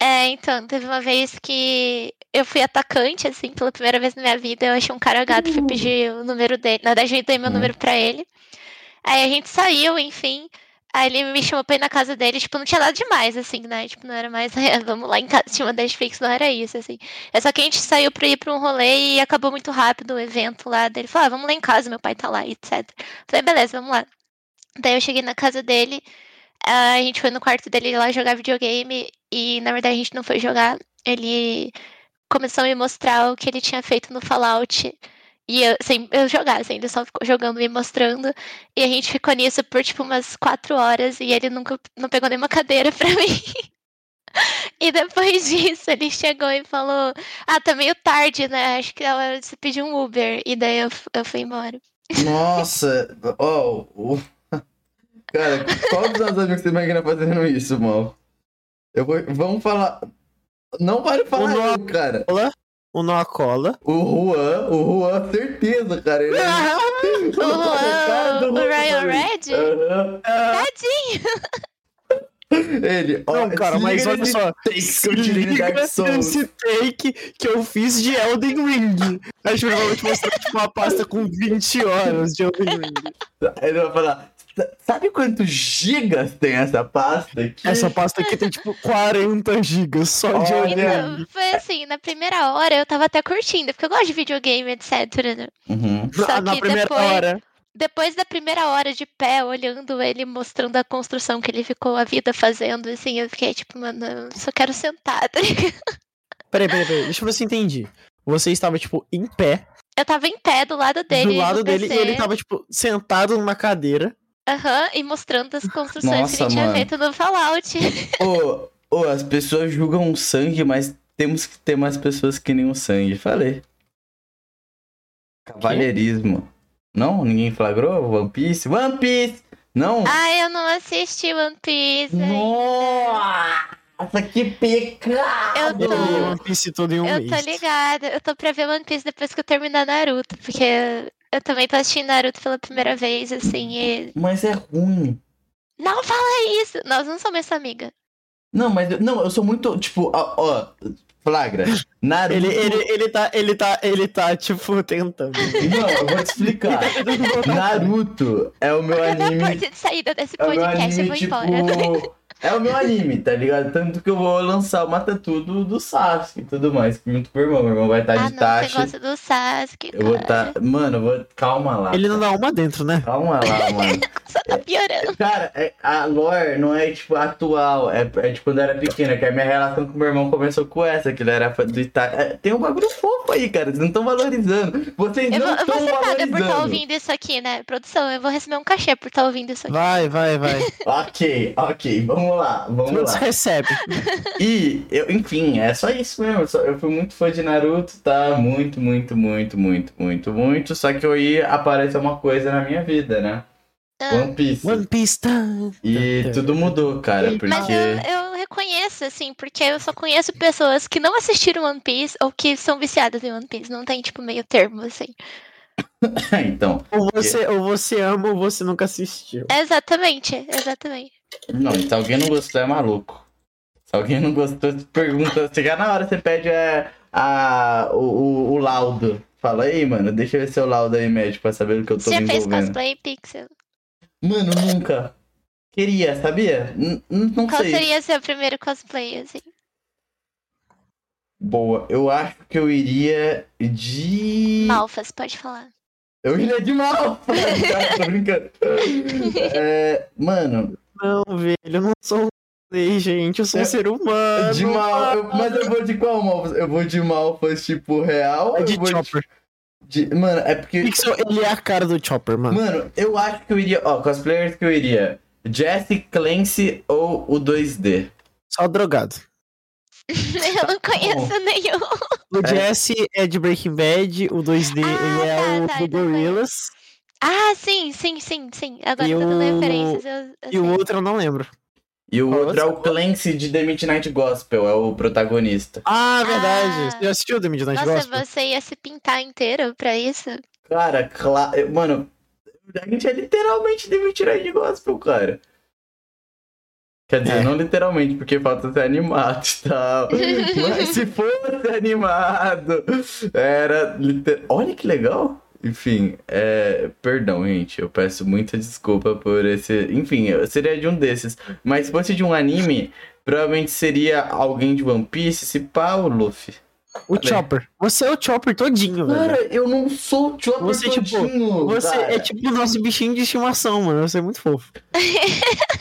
É, então, teve uma vez que eu fui atacante, assim, pela primeira vez na minha vida. Eu achei um cara gato, fui pedir o número dele. Na verdade, eu dei meu Hum. número pra ele. Aí a gente saiu, enfim. Aí ele me chamou pra ir na casa dele, tipo, não tinha nada demais, assim, né? Tipo, não era mais, "É, vamos lá em casa, tinha uma Netflix, não era isso, assim. É só que a gente saiu pra ir pra um rolê e acabou muito rápido o evento lá dele. Falou, ah, vamos lá em casa, meu pai tá lá, etc. Falei, beleza, vamos lá. Daí eu cheguei na casa dele, a gente foi no quarto dele lá jogar videogame e, na verdade, a gente não foi jogar. Ele começou a me mostrar o que ele tinha feito no Fallout. E eu, sem eu jogar, assim, ele só ficou jogando e mostrando. E a gente ficou nisso por, tipo, umas quatro horas e ele nunca não pegou nenhuma cadeira pra mim. E depois disso, ele chegou e falou: Ah, tá meio tarde, né? Acho que é hora de você pedir um Uber. E daí eu, eu fui embora. Nossa, ó, o- cara, qual dos seus amigos você imagina fazendo isso, mal? Eu vou, vamos falar. Não vale falar, O não, cara. O Noah Cola. O Juan, o Juan, certeza, cara. Ele é... O, do o, o Juan, Ryan cara. Red? Aham. Tadinho! Ele, ó, Não, cara, mas olha só. take que eu tirei de Dark Souls. esse take que eu fiz de Elden Ring. A gente provavelmente mostrou tipo, uma pasta com 20 horas de Elden Ring. Aí ele vai falar, "Sa- sabe quantos gigas tem essa pasta aqui? Essa pasta aqui tem tipo 40 gigas só de Olha. Elden Ring. Então, foi assim, na primeira hora eu tava até curtindo, porque eu gosto de videogame, etc. né? Uhum. Só Na, que primeira depois- hora. Depois da primeira hora de pé, olhando ele, mostrando a construção que ele ficou a vida fazendo, assim, eu fiquei tipo, mano, eu só quero sentar, tá ligado? Peraí, peraí, peraí. Deixa eu ver se eu entendi. Você estava, tipo, em pé, Eu tava em pé do lado dele. do lado dele, PC, e ele tava, tipo, sentado numa cadeira. Aham, e mostrando as construções que Nossa, ele tinha mano. feito no Fallout. Ô, ô, as pessoas julgam o sangue, mas temos que ter mais pessoas que nem o sangue. Falei. Cavalheirismo. Não? Ninguém flagrou? One Piece? One Piece! Não? Ai, eu não assisti One Piece. Nossa, que pecado! Eu tô- One Piece todo em um Eu mês. tô ligada, eu tô pra ver One Piece depois que eu terminar Naruto, porque eu também tô assistindo Naruto pela primeira vez, assim, e... Mas é ruim. Não fala isso! Nós não somos essa amiga. Não, mas eu- não, eu sou muito, tipo, ó, ó, flagra. Naruto. Ele, ele, ele tá, ele tá, ele tá, tipo, tentando. Não, eu vou te explicar. Naruto é o meu é anime. porta de saída desse É podcast? Eu anime, vou tipo. embora. É o meu anime, tá ligado? Tanto que eu vou lançar uma tatu do, do Sasuke e tudo mais. Junto com o irmão. Meu irmão vai estar Ah, de não, você taxa. gosta do Sasuke. Eu vou cara. estar. Mano, eu vou. Calma lá. Ele não dá uma dentro, né? Calma lá, mano. Só tá piorando. Cara, é- a lore não é, tipo, atual. É, é de quando eu era pequena, que a minha relação com meu irmão começou com essa, que ele era do Itachi. É, tem um bagulho fofo aí, cara. Vocês não estão valorizando. Vocês Eu não vou, eu vou estão ser paga por estar valorizando. ouvindo isso aqui, né? Produção, eu vou receber um cachê por estar ouvindo isso aqui. Vai, vai, vai. Ok, ok. Vamos lá, vamos Todos lá. recebe. E, eu, enfim, é só isso mesmo. Eu só- Eu fui muito fã de Naruto, tá? Muito, muito, muito, muito, muito, muito. Só que aí apareceu uma coisa na minha vida, né? Ah, One Piece. One Piece tá. E tudo mudou, cara, porque. Mas eu, eu reconheço, assim, porque eu só conheço pessoas que não assistiram One Piece ou que são viciadas em One Piece. Não tem, tipo, meio termo, assim. então, Ou você, ou você ama ou você nunca assistiu. Exatamente, exatamente. Não, se alguém não gostou, é maluco. Se alguém não gostou, você pergunta. Chegar na hora, você pede é, a, o, o, o laudo. Fala aí, mano, deixa eu ver seu laudo aí, médico, pra saber o que eu tô Você me fez envolvendo. cosplay, Pixel? Mano, nunca. Queria, sabia? N- não Qual sei. seria seu primeiro cosplay, assim? Boa, eu acho que eu iria de. Malfas, pode falar. Eu iria de mal! tô brincando. É, mano, Não, velho, eu não sou um play, gente. Eu sou um É- ser humano. de mal. eu- mas eu vou de qual mal? Eu vou de malfas tipo real? É eu de Chopper. de- Mano, é porque. Pixel, ele é a cara do Chopper, mano. Mano, eu acho que eu iria. Ó, cosplayers que eu iria. Jesse Clancy ou o 2D? Só drogado. eu não conheço nenhum. O É. Jesse é de Breaking Bad, o 2D Ah, ele é tá, o tá, do então Gorillaz, Ah, sim, sim, sim, sim. Agora E eu tô dando o- referências. Eu, eu e o outro eu não lembro. E o Qual outro é o? Clancy de The Midnight Gospel, é o protagonista. Ah, verdade. Ah. Você já assistiu The Midnight Nossa, Gospel? você ia se pintar inteiro pra isso? Cara, claro. Mano, a gente é literalmente The Midnight Gospel, cara. Quer dizer, É. não literalmente, porque falta ser animado e tal. Mas se fosse animado, era liter... Olha que legal! Enfim, é... perdão, gente. Eu peço muita desculpa por esse. Enfim, eu seria de um desses. Mas se fosse de um anime, provavelmente seria alguém de One Piece, se pá, o Luffy. O Chopper. Você é o Chopper todinho, Cara, velho. eu não sou o Chopper Você, tipo, todinho, Você cara. é tipo o nosso bichinho de estimação, mano. Você é muito fofo.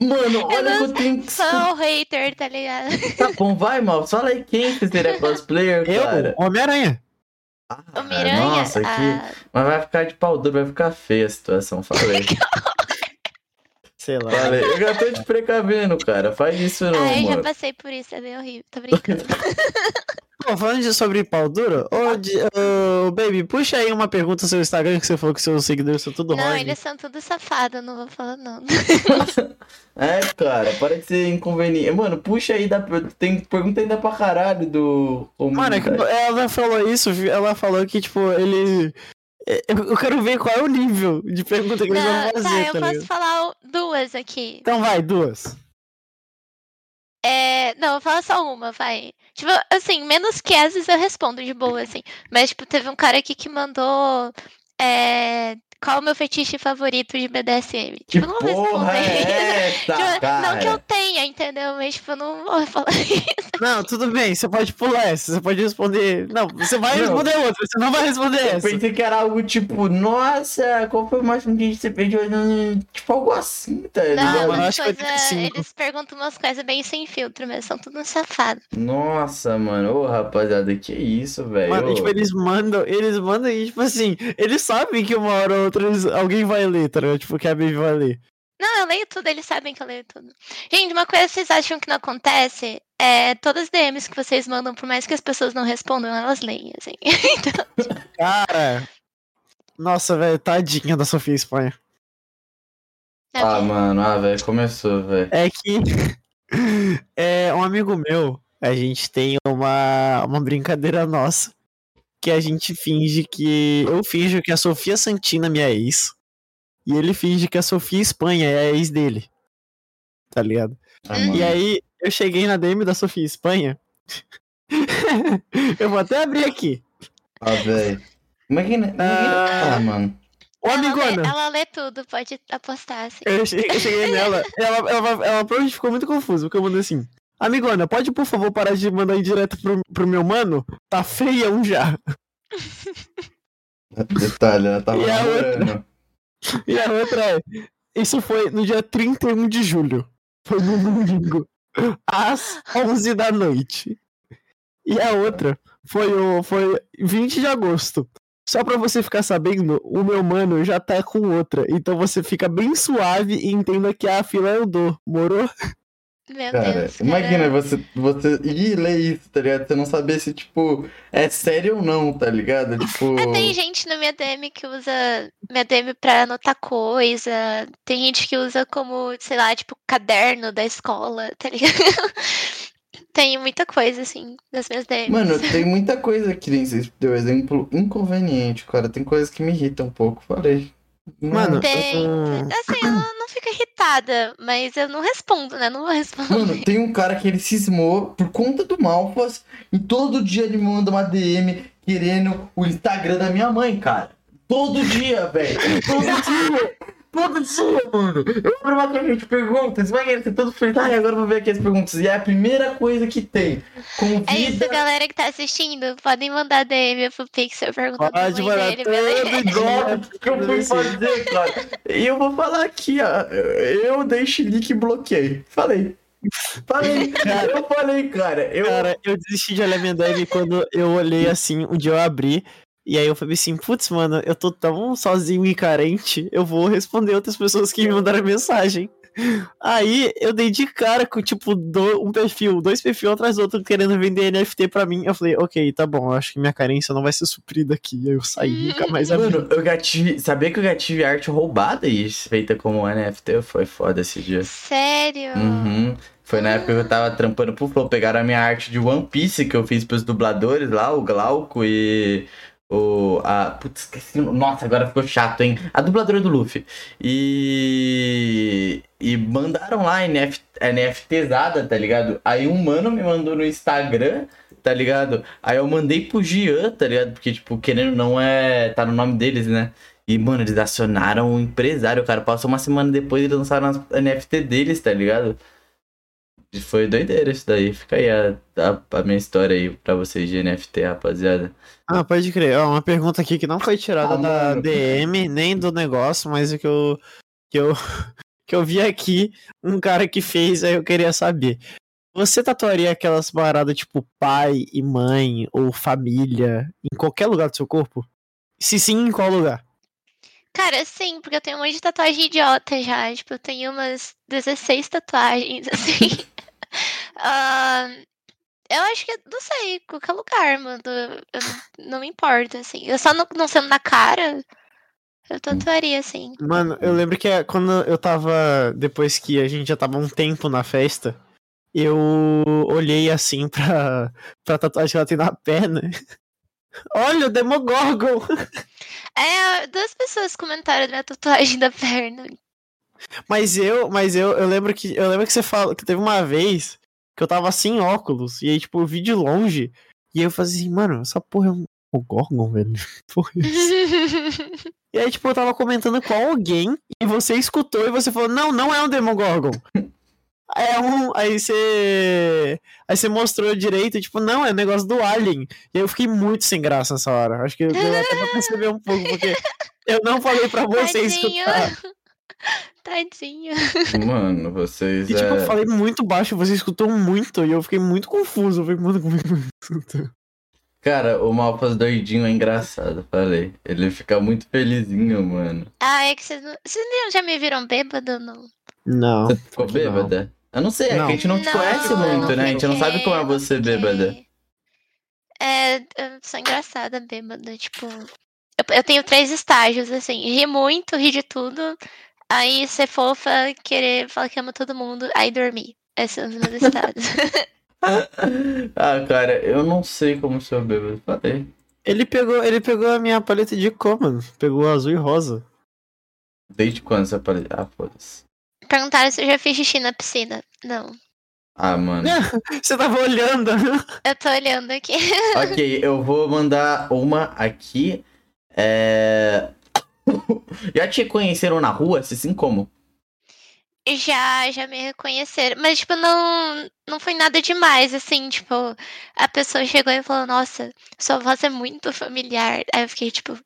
Mano, olha que não eu tenho que Sou o hater, tá ligado? Tá bom, vai, mal. Fala aí quem que seria cosplayer, cara. Eu, Homem-Aranha. Ah, O Miranha. Nossa, que... ah, Mas vai ficar de pau duro, vai ficar feia a situação. Falei. Sei lá. Falei. Eu já tô te precavendo, cara. Faz isso não, ah, eu já passei por isso, é bem horrível. Tô brincando. Pô, falando de sobre pau duro, ô, de- ô, Baby, puxa aí uma pergunta no seu Instagram que você falou que seus seguidores são tudo não, horny. eles são tudo safados, não vou falar não. É, cara, para de ser inconveniente. Mano, puxa aí, da... tem pergunta ainda pra caralho do. Mano, é que ela falou isso, ela falou que, tipo, ele. é, Eu quero ver qual é o nível de pergunta que eles vão tá, fazer, eu tá posso ligado? falar duas aqui. Então vai, duas. É, não, eu falo só uma, vai. Tipo, assim, menos que essas eu respondo de boa, assim. Mas, tipo, teve um cara aqui que mandou. É, qual o meu fetiche favorito de BDSM? Tipo, eu não vou porra responder é Tipo, essa, cara? não que eu tenha, entendeu? Mas, tipo, eu não vou falar isso. Não, tudo bem, você pode pular essa, você pode responder. Não, você vai Não. responder outra, você não vai responder Eu essa. pensei que era algo tipo, nossa, qual foi o máximo que você perdeu? Tipo, algo assim, tá ligado? Não, eu umas acho que coisa, 85. eles perguntam umas coisas bem sem filtro mesmo, são tudo safados. Nossa, mano, ô rapaziada, que isso, velho? Mano, Ô. tipo, eles mandam, eles mandam e, tipo assim, eles sabem que uma hora ou outra eles- alguém vai ler, tá ligado? Tipo, que a Baby vai ler. Não, eu leio tudo, eles sabem que eu leio tudo. Gente, uma coisa que vocês acham que não acontece é todas as DMs que vocês mandam, por mais que as pessoas não respondam, elas leem, assim. Então, Cara. Nossa, velho, tadinha da Sofia Espanha. é Ah, mano, ah, velho, começou, velho. É que. é um amigo meu, a gente tem uma, uma brincadeira nossa. Que a gente finge que. Eu finjo que a Sofia Santina é minha ex. E ele finge que a Sofia Espanha é a ex dele. Tá ligado? Ah, E aí, eu cheguei na DM da Sofia Espanha. eu vou até abrir aqui. Ah, velho. Imagina. imagina- Ah. Ah, mano. Ô, ela, lê, amigona! ela lê tudo, pode apostar, assim. Eu cheguei, eu cheguei nela, ela, ela, ela provavelmente ficou muito confusa, porque eu mandei assim. Amigona, pode por favor parar de mandar em direto pro, pro meu mano? Tá feião já. Detalhe, ela tava E a outra? E a outra é. Isso foi no dia 31 de julho. Foi no domingo. Às 11 da noite. E a outra foi o foi 20 de agosto. Só pra você ficar sabendo, o meu mano já tá com outra. Então você fica bem suave e entenda que a fila dou. Morou? Meu Cara, Deus. imagina cara. você, você ir ler isso, tá ligado? Você não saber se, tipo, é sério ou não, tá ligado? Tipo. Ah, tem gente na minha DM que usa minha DM pra anotar coisa. Tem gente que usa como, sei lá, tipo, caderno da escola, tá ligado? Tem muita coisa, assim, das minhas DMs. Mano, tem muita coisa que nem vocês deu exemplo inconveniente, cara. Tem coisas que me irritam um pouco, falei. Mano, Tem. eu- Assim, eu não, não fico irritada, mas eu não respondo, né? Não vou responder. Mano, tem um cara que ele cismou por conta do Malfas e todo dia ele me manda uma DM querendo o Instagram da minha mãe, cara. Todo dia, velho. Todo dia. Todo dia, mano. Eu abro uma caixinha de perguntas, vai ser todo feliz. Ai, agora eu vou ver aqui as perguntas. E é a primeira coisa que tem. Convida. É isso, galera que tá assistindo. Podem mandar DM pro Pixel perguntando Pode mandar dele, beleza? Golpe que eu fui fazer, cara. E eu vou falar aqui, ó. Eu dei chilique e bloqueei. Falei. Falei. Eu falei, cara. Eu, Cara, eu desisti de olhar minha DM quando eu olhei assim, um dia eu abri. E aí eu falei assim, putz, mano, eu tô tão sozinho e carente, eu vou responder outras pessoas que me mandaram mensagem. Aí eu dei de cara com, tipo, do- um perfil, dois perfis atrás do outro querendo vender NFT pra mim. Eu falei, ok, tá bom, acho que minha carência não vai ser suprida aqui. Aí eu saí, nunca mais abri. Mano, eu já tive. Sabia que eu já tive arte roubada e feita como NFT? Foi foda esse dia. Sério? Uhum. Foi na época que eu tava trampando pro Flow. Pegaram a minha arte de One Piece que eu fiz pros dubladores lá, o Glauco e. O. A. Putz, esqueci. Nossa, agora ficou chato, hein? A dubladora do Luffy. E. E mandaram lá NF, NFTzada, tá ligado? Aí um mano me mandou no Instagram, tá ligado? Aí eu mandei pro Gian, tá ligado? Porque, tipo, querendo não é. Tá no nome deles, né? E, mano, eles acionaram o empresário, cara. Passou uma semana depois eles lançaram as NFT deles, tá ligado? Foi doideira isso daí. Fica aí a, a, a minha história aí pra vocês de NFT, rapaziada. Ah, pode crer. Ó, uma pergunta aqui que não foi tirada Ah, da mano. DM, nem do negócio, mas o que eu, que eu, que eu vi aqui, um cara que fez, aí eu queria saber. Você tatuaria aquelas paradas tipo pai e mãe ou família em qualquer lugar do seu corpo? Se sim, em qual lugar? Cara, sim, porque eu tenho um monte de tatuagem idiota já. Tipo, eu tenho umas 16 tatuagens, assim. Ah, eu acho que, não sei, qualquer lugar, mano. Eu, não me importa, assim. Eu só não, não sendo na cara, eu tatuaria, assim. Mano, eu lembro que é, quando eu tava. Depois que a gente já tava um tempo na festa, eu olhei assim pra, pra tatuagem que ela tem na perna. Olha, o Demogorgon! É, duas pessoas comentaram da minha tatuagem da perna. Mas eu, mas eu, eu lembro que eu lembro que você falou que teve uma vez que eu tava sem óculos e aí tipo eu vi de longe e aí eu falei assim, mano, essa porra é um Demogorgon, velho. Que Porra é? E aí tipo eu tava comentando com alguém e você escutou e você falou, não, não é um Demogorgon. É um. Aí você. Aí você mostrou direito, tipo, não, é negócio do Alien. E aí eu fiquei muito sem graça nessa hora. Acho que deu até pra perceber um pouco, porque eu não falei pra você Tadinho. escutar. Tadinho. Mano, vocês. E tipo, é... eu falei muito baixo, você escutou muito, e eu fiquei muito confuso. Eu falei, mano, como é que escutou? Cara, o Malfas doidinho é engraçado, falei. Ele fica muito felizinho, mano. Ah, é que vocês não. Vocês não- já me viram bêbado? Não. Não. Você ficou que não. bêbada? Eu não sei, é Não. que a gente não te conhece muito, né? A gente não sabe como é você bêbada. É, eu sou engraçada bêbada, tipo. Eu, eu tenho três estágios, assim. Rir muito, rir de tudo. Aí ser fofa, querer falar que ama todo mundo, aí dormir. Esses são os meus estados. ah, cara, eu não sei como sou bêbado. Falei. Ele pegou, ele pegou a minha paleta de cor, mano. Pegou azul e rosa. Desde quando essa paleta? Ah, foda-se. Perguntaram se eu já fiz xixi na piscina. Não. Ah, mano. Você tava olhando. Eu tô olhando aqui. ok, eu vou mandar uma aqui. É... Já te conheceram na rua? Se sim, como? Já, já me reconheceram. Mas, tipo, não, não foi nada demais, assim, tipo, a pessoa chegou e falou, nossa, sua voz é muito familiar. Aí eu fiquei, tipo,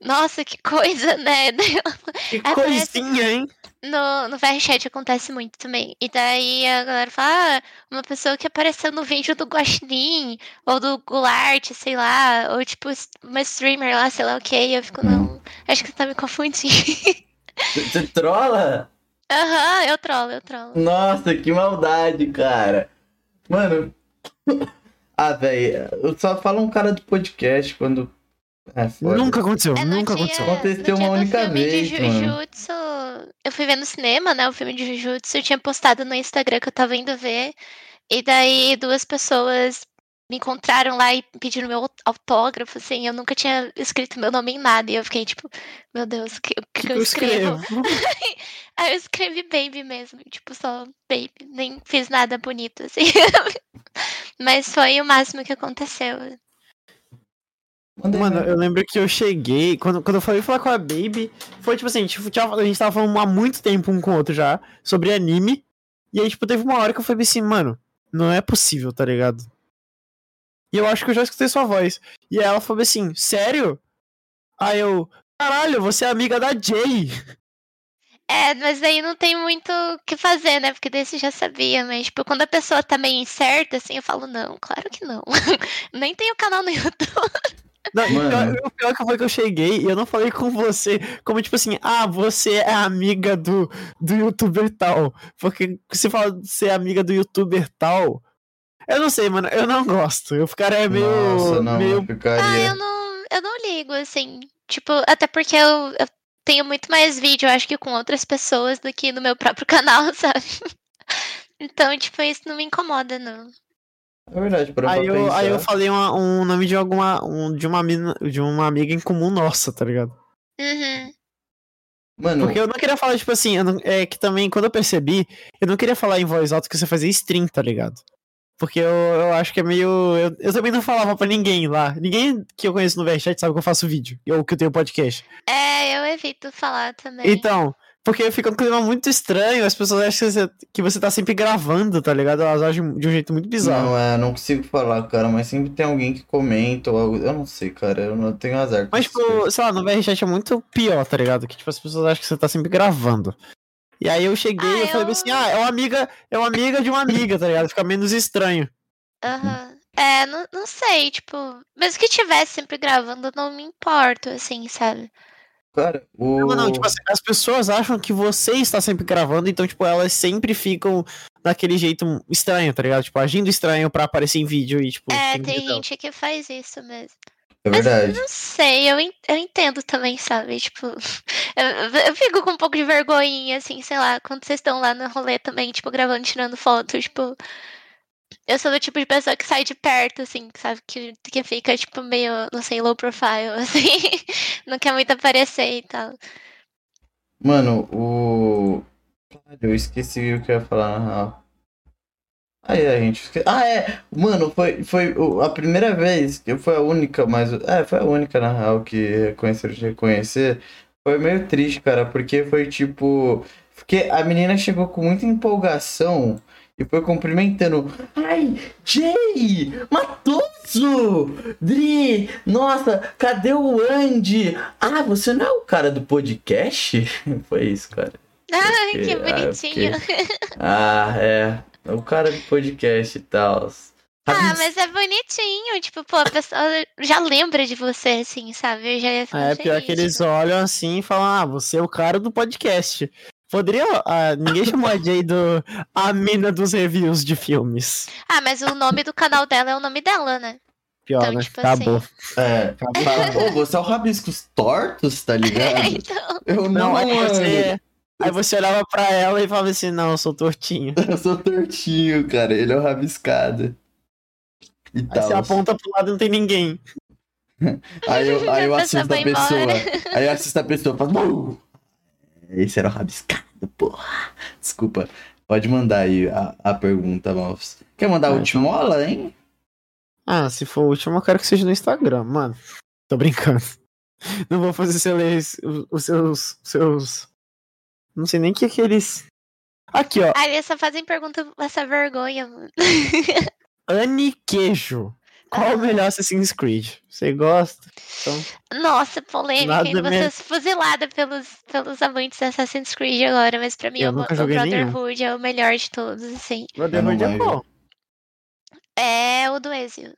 nossa, que coisa, né? Que Aparece- coisinha, hein? No, no VRChat acontece muito também. E daí a galera fala, ah, uma pessoa que apareceu no vídeo do Guaxinim, ou do Goulart, sei lá, ou tipo, uma streamer lá, sei lá o que. Eu fico, não, acho que você tá me confundindo. Você trola? Aham, eu trolo, eu trolo. Nossa, que maldade, cara. Mano. ah, velho, eu só falo um cara do podcast quando. É. Nunca aconteceu, É, nunca dia- aconteceu. Aconteceu uma única filme vez, de mano. Jujutsu, eu fui ver no cinema, né? O filme de Jujutsu, eu tinha postado no Instagram que eu tava indo ver. E daí duas pessoas me encontraram lá e pediram meu aut- autógrafo, assim. Eu nunca tinha escrito meu nome em nada. E eu fiquei tipo, meu Deus, o que, que, que eu escrevo? Aí eu escrevi baby mesmo, tipo, só baby. Nem fiz nada bonito, assim. Mas foi o máximo que aconteceu. Mano, eu lembro que eu cheguei, quando, quando eu falei falar com a Baby, foi tipo assim, tipo, a gente tava falando há muito tempo um com o outro já, sobre anime, e aí, tipo, teve uma hora que eu falei assim, mano, não é possível, tá ligado? E eu acho que eu já escutei sua voz. E aí ela falou assim, sério? Aí eu, caralho, você é amiga da Jay. É, mas aí não tem muito o que fazer, né? Porque você já sabia, mas, tipo, quando a pessoa tá meio incerta, assim, eu falo, não, claro que não. Nem tenho canal no YouTube. Não, o Mano. pior- o pior que foi que eu cheguei e eu não falei com você, como tipo assim, ah, você é amiga do, do youtuber tal. Porque você fala de ser amiga do youtuber tal. Eu não sei, mano, eu não gosto. Eu ficaria meio. Nossa, não, meio... eu Ah, ficaria. eu não, eu não ligo, assim. Tipo, até porque eu, eu tenho muito mais vídeo, eu acho que com outras pessoas do que no meu próprio canal, sabe? Então, tipo, isso não me incomoda, não. É verdade, para Aí pra eu, pensar. aí eu falei uma- um nome de alguma. Um, de, uma mina, de uma amiga em comum nossa, tá ligado? Uhum. Mano, Porque eu não queria falar, tipo assim, eu não- é que também, quando eu percebi, eu não queria falar em voz alta que você fazia stream, tá ligado? Porque eu, eu acho que é meio. Eu, eu também não falava pra ninguém lá. Ninguém que eu conheço no VRChat sabe que eu faço vídeo. Ou que eu tenho podcast. É, eu evito falar também. Então, porque fica um clima muito estranho, as pessoas acham que você, que você tá sempre gravando, tá ligado? Elas agem de um jeito muito bizarro. não, é, não consigo falar, cara, mas sempre tem alguém que comenta ou algo. Eu não sei, cara, eu não tenho azar. com Mas, tipo, sei lá, no VRChat é muito pior, tá ligado? Que, tipo, as pessoas acham que você tá sempre gravando. E aí eu cheguei Ah, e eu falei eu- assim, ah, é uma amiga, é uma amiga de uma amiga, tá ligado? Fica menos estranho. Aham. É, não, não sei, tipo, mesmo que tivesse sempre gravando, não me importo, assim, sabe? Cara, o. Não, não, tipo assim, as pessoas acham que você está sempre gravando, então, tipo, elas sempre ficam daquele jeito estranho, tá ligado? Tipo, agindo estranho pra aparecer em vídeo e, tipo, É, tem gente que faz isso mesmo. É verdade. Não sei, eu, eu entendo também, sabe? Tipo, eu, eu- fico com um pouco de vergonhinha, assim, sei lá, quando vocês estão lá no rolê também, tipo, gravando, tirando foto, tipo. Eu sou do tipo de pessoa que sai de perto, assim, sabe? Que, que fica, tipo, meio, não sei, low profile, assim. não quer muito aparecer e tal. Mano, o. Eu esqueci o que eu ia falar na real. Aí a gente. esque- Ah, é! Mano, foi, foi a primeira vez, que foi a única, mas. É, foi a única na real que reconheceram de reconhecer. Foi meio triste, cara, porque foi tipo. Porque a menina chegou com muita empolgação e foi cumprimentando. Ai, Jay! Matoso! Dri! Nossa, cadê o Andy? Ah, você não é o cara do podcast? Foi isso, cara. Ai, que Ah, bonitinho. Ah, é. O cara do podcast e tal. Ah, mas é bonitinho, tipo, pô, a pessoa já lembra de você, assim, sabe? Eu já ia ficar É, pior que eles olham assim e falam, ah, você é o cara do podcast. Poderia. ah, ninguém chamou a Jay do. A mina dos reviews de filmes. Ah, mas o nome do canal dela é o nome dela, né? Pior, Então, né? tipo Acabou. assim. É. Fala, Ô, você é o Rabiscos Tortos, tá ligado? então, Eu não, Não, mano. você. Aí você olhava pra ela e falava assim, não, eu sou tortinho. Eu sou tortinho, cara. Ele é o rabiscado. E Aí tal. você aponta pro lado e não tem ninguém. Aí eu, aí eu A assisto a pessoa. embora. Aí eu assisto a pessoa e falo. Esse era o rabiscado, porra. Desculpa. Pode mandar aí a, a pergunta, Malfs. Quer mandar a Ah, ultimola, hein? Ah, se for o último, eu quero que seja no Instagram, mano. Tô brincando. Não vou fazer você ler os- os seus. seus. Não sei nem o que aqueles. Aqui, ó. Aí eles só fazem pergunta essa vergonha, mano. Anne Queijo. Qual o melhor Assassin's Creed? Você gosta? Então, Nossa, polêmica, Nada hein? Você me- é fuzilada pelos, pelos amantes de Assassin's Creed agora, mas pra mim Eu o, o nenhum. Brotherhood é o melhor de todos, assim. Brotherhood é bom. É o do Ezio.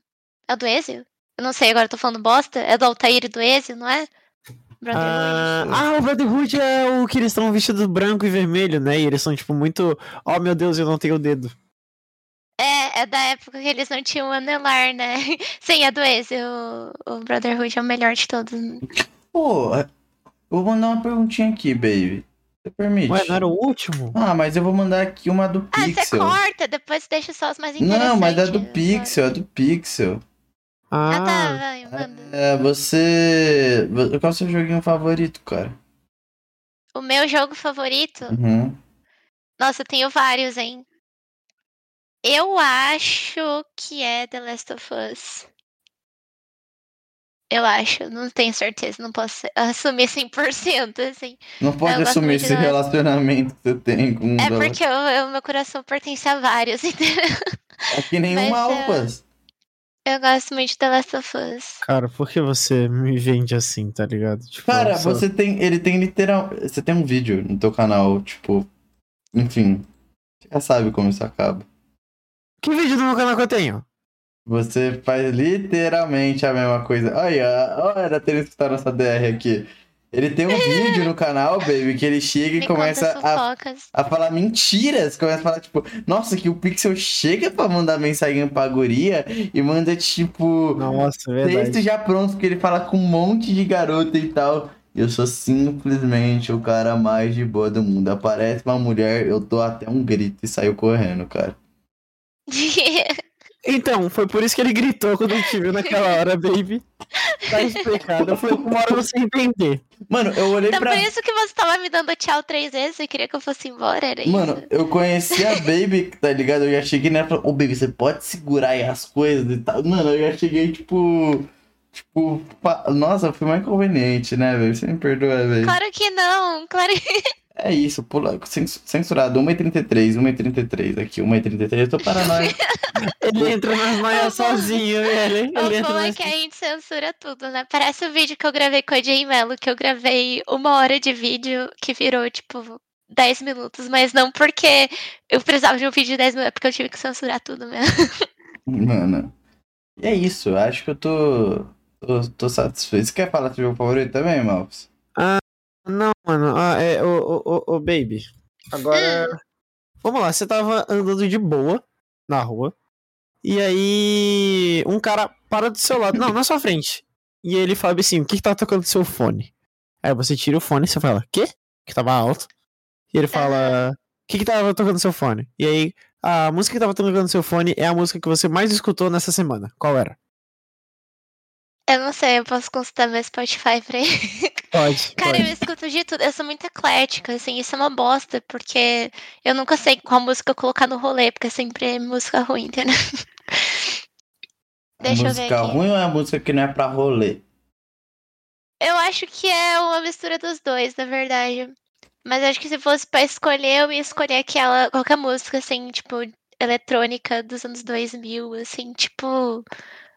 É o do Ezio? Eu não sei, agora eu tô falando bosta. É do Altair e do Ezio, não é? Brotherhood. Ah, ah, o Brotherhood é o que eles estão vestidos branco e vermelho, né? E eles são, tipo, muito. Oh meu Deus, eu não tenho o dedo. É, é da época que eles não tinham anelar, né? Sim, é do Ezio. O, o Brotherhood é o melhor de todos. Pô, eu vou mandar uma perguntinha aqui, baby. Você permite? Ué, não era o último? Ah, mas eu vou mandar aqui uma do Ah, você Pixel. corta, depois deixa só os mais interessantes. Não, mas é do Pixel, é do Pixel. Ah, tá, Ah, vai, manda. É, você. Qual é o seu joguinho favorito, cara? O meu jogo favorito? Uhum. Nossa, eu tenho vários, hein? Eu acho que é The Last of Us. Eu acho, não tenho certeza, não posso assumir 100%, assim. Não pode Eu assumir esse relacionamento que você tem com um É porque o meu coração pertence a vários, entendeu? É que nem mas um. Eu gosto muito de The Last of Us. Cara, por que você me vende assim, tá ligado? Tipo, Cara, só- você tem. Ele tem literal. Você tem um vídeo no teu canal, tipo. Enfim. Você já sabe como isso acaba. Que vídeo do meu canal que eu tenho? Você faz literalmente a mesma coisa. Olha, olha, ter escutar nossa DR aqui. Ele tem um vídeo no canal, baby, que ele chega e Me começa a, a falar mentiras. Começa a falar, tipo, nossa, que o Pixel chega pra mandar mensagem pra guria e manda, tipo, Nossa, texto verdade. já pronto, porque ele fala com um monte de garota e tal. Eu sou simplesmente o cara mais de boa do mundo. Aparece uma mulher, eu dou até um grito e saio correndo, cara. Então, foi por isso que ele gritou quando a gente viu naquela hora, baby. Tá explicado. Eu falei, uma hora você entender. Mano, eu olhei então pra. por isso que você tava me dando tchau três vezes e queria que eu fosse embora, era Mano, isso? eu conheci a Baby, tá ligado? Eu já cheguei nela e falei, ô Baby, você pode segurar aí as coisas e tal. Mano, eu já cheguei, tipo. Tipo, pa- nossa, fui mais inconveniente, né, velho? Você me perdoa, velho. Claro que não, claro que É isso, pula, cens- censurado, 1h33, 1h33 aqui, 1h33, eu tô paranoico. Ele entra nas noias sozinho, ele. O Ele bom é que a gente censura tudo, né? Parece o vídeo que eu gravei com a Jay Mello, que eu gravei uma hora de vídeo que virou, tipo, 10 minutos, mas não porque eu precisava de um vídeo de 10 minutos, é porque eu tive que censurar tudo mesmo. Mano. E é isso, eu acho que eu tô. tô, tô satisfeito. Você quer falar do jogo favorito também, Malfs? Não, mano. Ah, é, ô, ô, ô, ô, baby. Agora. Hum. Vamos lá, você tava andando de boa na rua. E aí. Um cara para do seu lado. Não, na sua frente. E ele fala assim: o que, que tá tocando no seu fone? Aí você tira o fone e você fala: quê? Que tava alto. E ele fala: o que, que tava tocando no seu fone? E aí, a música que tava tocando no seu fone é a música que você mais escutou nessa semana. Qual era? Eu não sei, eu posso consultar meu Spotify pra ele. Pode. Cara, eu escuto de tudo. Eu sou muito eclética, assim, isso é uma bosta, porque eu nunca sei qual música colocar no rolê, porque sempre é música ruim, entendeu? Deixa a eu ver música ruim ou é a música que não é pra rolê? Eu acho que é uma mistura dos dois, na verdade. Mas acho que se fosse pra escolher, eu ia escolher aquela, qualquer música, assim, tipo, eletrônica dos anos 2000, assim, tipo...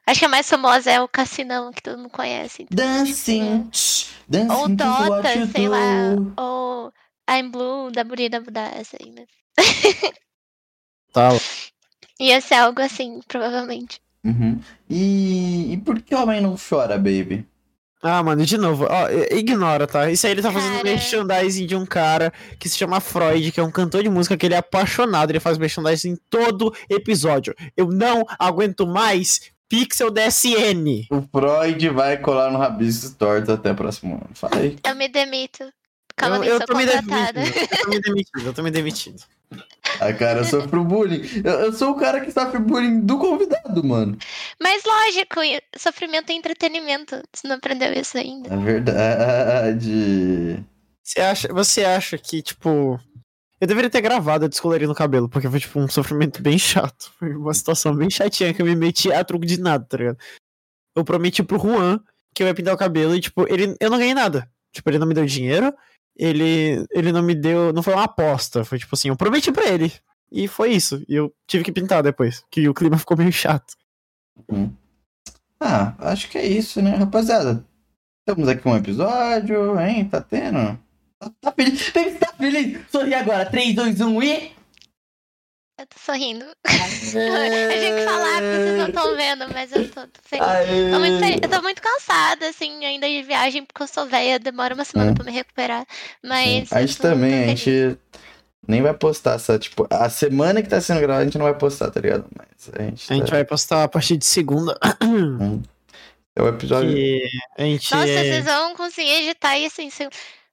Acho que a mais famosa é o Cassinão, que todo mundo conhece. então, Dancing, tch, dancing Ou Dota, sei lá. Ou I'm Blue, da Burida Budassa ainda. Tá. Ia ser algo assim, provavelmente. Uhum. E, e por que homem não chora, baby? Ah, mano, de novo, ó, ignora, tá? Isso aí ele tá fazendo Cara. merchandising de um cara que se chama Freud, que é um cantor de música que ele é apaixonado, ele faz merchandising em todo episódio. Eu não aguento mais Pixel DSN. O Freud vai colar no Rabiscos Tortos até o próximo ano. Fala aí. Eu me demito. Calma, eu, eu tô me eu tô me demitindo, eu tô me demitindo. Ah, cara, eu sofro bullying. Eu, eu sou o cara que sofre bullying do convidado, mano. Mas lógico, sofrimento é entretenimento. Você não aprendeu isso ainda? É verdade. Você acha, você acha que, tipo. Eu deveria ter gravado a descolorindo o cabelo, porque foi, tipo, um sofrimento bem chato. Foi uma situação bem chatinha que eu me meti a truco de nada, tá ligado? Eu prometi pro Juan que eu ia pintar o cabelo e, tipo, ele, eu não ganhei nada. Tipo, ele não me deu dinheiro, ele, ele não me deu. Não foi uma aposta. Foi tipo assim, eu prometi pra ele. E foi isso. E eu tive que pintar depois, que o clima ficou meio chato. Ah, acho que é isso, né, rapaziada? Temos aqui um episódio, hein? Tá tendo? Tá, tá feliz? Baby, tá feliz? Sorri agora. 3, 2, 1 e. Eu tô sorrindo. Eu tinha que falar, porque vocês não estão vendo, mas eu tô, tô feliz. Tô muito feliz. Eu tô muito cansada, assim, ainda de viagem, porque eu sou velha, demora uma semana Hum. pra me recuperar. Mas. A gente também, a gente nem vai postar essa, tipo, a semana que tá sendo gravada a gente não vai postar, tá ligado? Mas a gente, A gente tá... vai postar a partir de segunda. É o episódio. Que a gente. Nossa, é... vocês vão conseguir editar isso assim. se-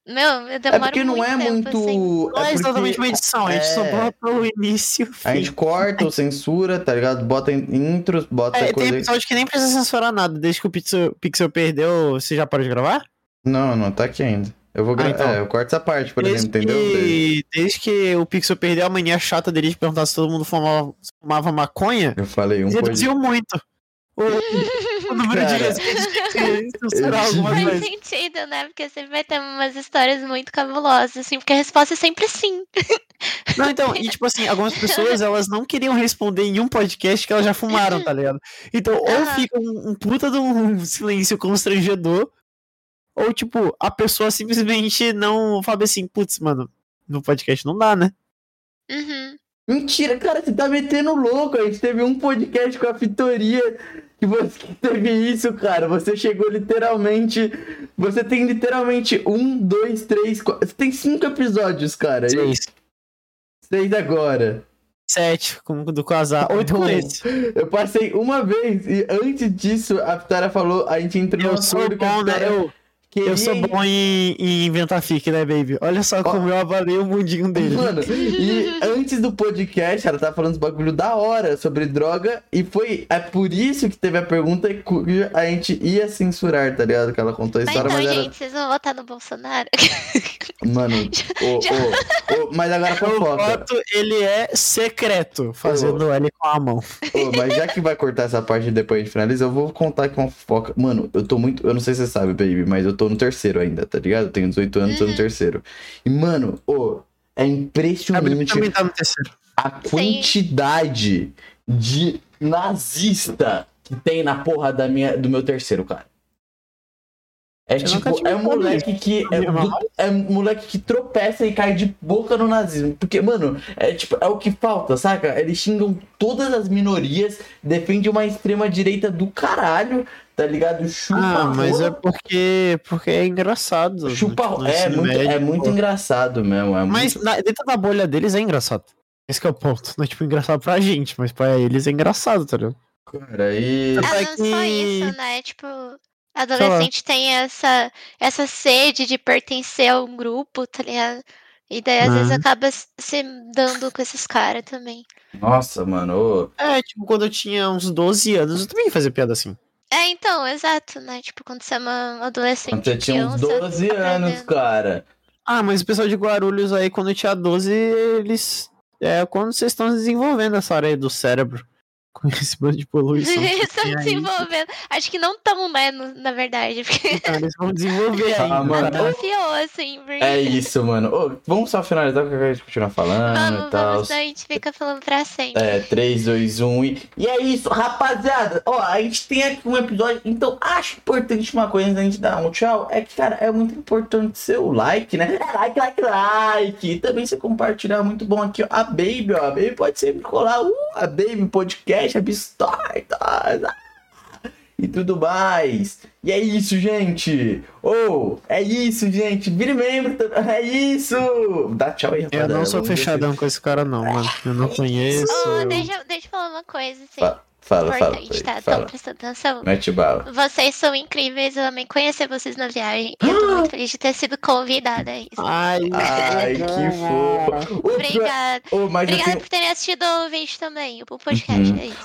Meu, eu É demoro porque não muito é tempo, muito. assim. Não é porque exatamente uma edição, a gente só é- bota o início. A fim. gente corta ou censura, tá ligado? Bota in- intros, bota É, tem coisa. episódio que nem precisa censurar nada. Desde que o Pixel, Pixel perdeu, você já parou de gravar? Não, não, tá aqui ainda. Eu vou gravar. Ah, então. É, eu corto essa parte, por desde, exemplo, entendeu? que, desde que o Pixel perdeu a mania chata dele de perguntar se todo mundo fumava, fumava maconha, Eu falei um podcast. reduziu muito o, o número de Cara, vezes que a gente censurar eu alguma Faz sentido, né? Porque sempre vai ter umas histórias muito cabulosas, assim, porque a resposta é sempre sim. Não, então, e tipo assim, algumas pessoas elas não queriam responder em um podcast que elas já fumaram, tá ligado? Então, ou Aham. fica um, um puta de um silêncio constrangedor, ou tipo, a pessoa simplesmente não fala assim, putz, mano, no podcast não dá, né? Uhum. Mentira, cara, você tá metendo louco. A gente teve um podcast com a Fitoria que você que teve isso, cara. Você chegou literalmente. Você tem literalmente um, dois, três, quatro. Você tem cinco episódios, cara. Seis, seis agora. sete, com do casar, oito com esse. Eu passei uma vez e antes disso a Vitória falou, a gente entrou Eu sou acordo a bom, né? Eu, queria eu sou bom em, em inventar fic, né, baby? Olha só como eu avalei o mundinho dele. Mano, e antes do podcast, ela tava falando uns bagulho da hora sobre droga. E foi. É por isso que teve a pergunta que a gente ia censurar, tá ligado? Que ela contou a Mas história, então, mas, gente, vocês vão votar no Bolsonaro? Mano, ô, ô, ô, mas agora O fofoca. voto, ele é secreto, fazendo L com a mão. Ô, mas já que vai cortar essa parte depois de finaliza, eu vou contar uma fofoca. Mano, eu tô muito. Eu não sei se você sabe, baby, mas eu tô no terceiro ainda, tá ligado? Eu tenho 18 anos, tô no Uhum. terceiro. E, mano, ô, é impressionante tá no terceiro. a quantidade de nazista que tem na porra da minha, do meu terceiro, cara. É Eu tipo, é um moleque que. É, é um moleque que tropeça e cai de boca no nazismo. Porque, mano, é tipo, é o que falta, saca? Eles xingam todas as minorias, defende uma extrema direita do caralho, tá ligado? Chupa Ah, mas é porque, porque é engraçado. chupa no rola. É muito, é médio, muito pô. engraçado mesmo. É Mas muito... na- dentro da bolha deles é engraçado. Esse que é o ponto. Não é tipo engraçado pra gente, mas pra eles é engraçado, tá ligado? Cara, e. Ah, é não só que- isso, né? Tipo, adolescente tem essa, essa sede de pertencer a um grupo, tá ligado? E daí às vezes Ah. acaba se dando com esses caras também. Nossa, mano. ô, É, tipo, quando eu tinha uns 12 anos, eu também fazia piada assim. É, então, exato, né? Tipo, quando você é uma adolescente. Quando você tinha uns criança, 12 tá anos, cara. Ah, mas o pessoal de Guarulhos aí, quando eu tinha 12, eles. É quando vocês estão desenvolvendo essa área do cérebro. Com esse bando de poluição. que Estão aí. desenvolvendo. Acho que não tão, né, na verdade. Porque Então, eles vão desenvolver Ah, ainda. mano, cara. atrofiou, assim. Porque... É isso, mano. Ô, vamos só finalizar porque a gente continua falando Vamos, e tal. vamos, senão a gente fica falando pra sempre. É, 3, 2, 1 e. E é isso, rapaziada. Ó, a gente tem aqui um episódio. Então, acho importante uma coisa antes da gente dar um tchau. É que, cara, é muito importante seu like, né? É like, like, like. E também você compartilhar muito bom aqui, ó. A Baby, ó. A Baby pode sempre colar. Uh, a Baby Podcast, a Bistar e tudo mais. E é isso, gente. Ou, é isso, gente. Vire membro. É isso. Dá tchau aí, Eu rapaziada. não sou fechadão com esse cara, não, mano. Eu não conheço. Oh, deixa, deixa eu falar uma coisa, assim. Fa- Fala, fala, tá? fala. Então, presta atenção. Mete bala. Vocês são incríveis, eu amei conhecer vocês na viagem. E eu tô muito feliz de ter sido convidada a isso. Ai, Ai, que fofo. Obrigada. Eu Obrigada tenho- por terem assistido o vídeo também, o podcast, Uhum. é isso.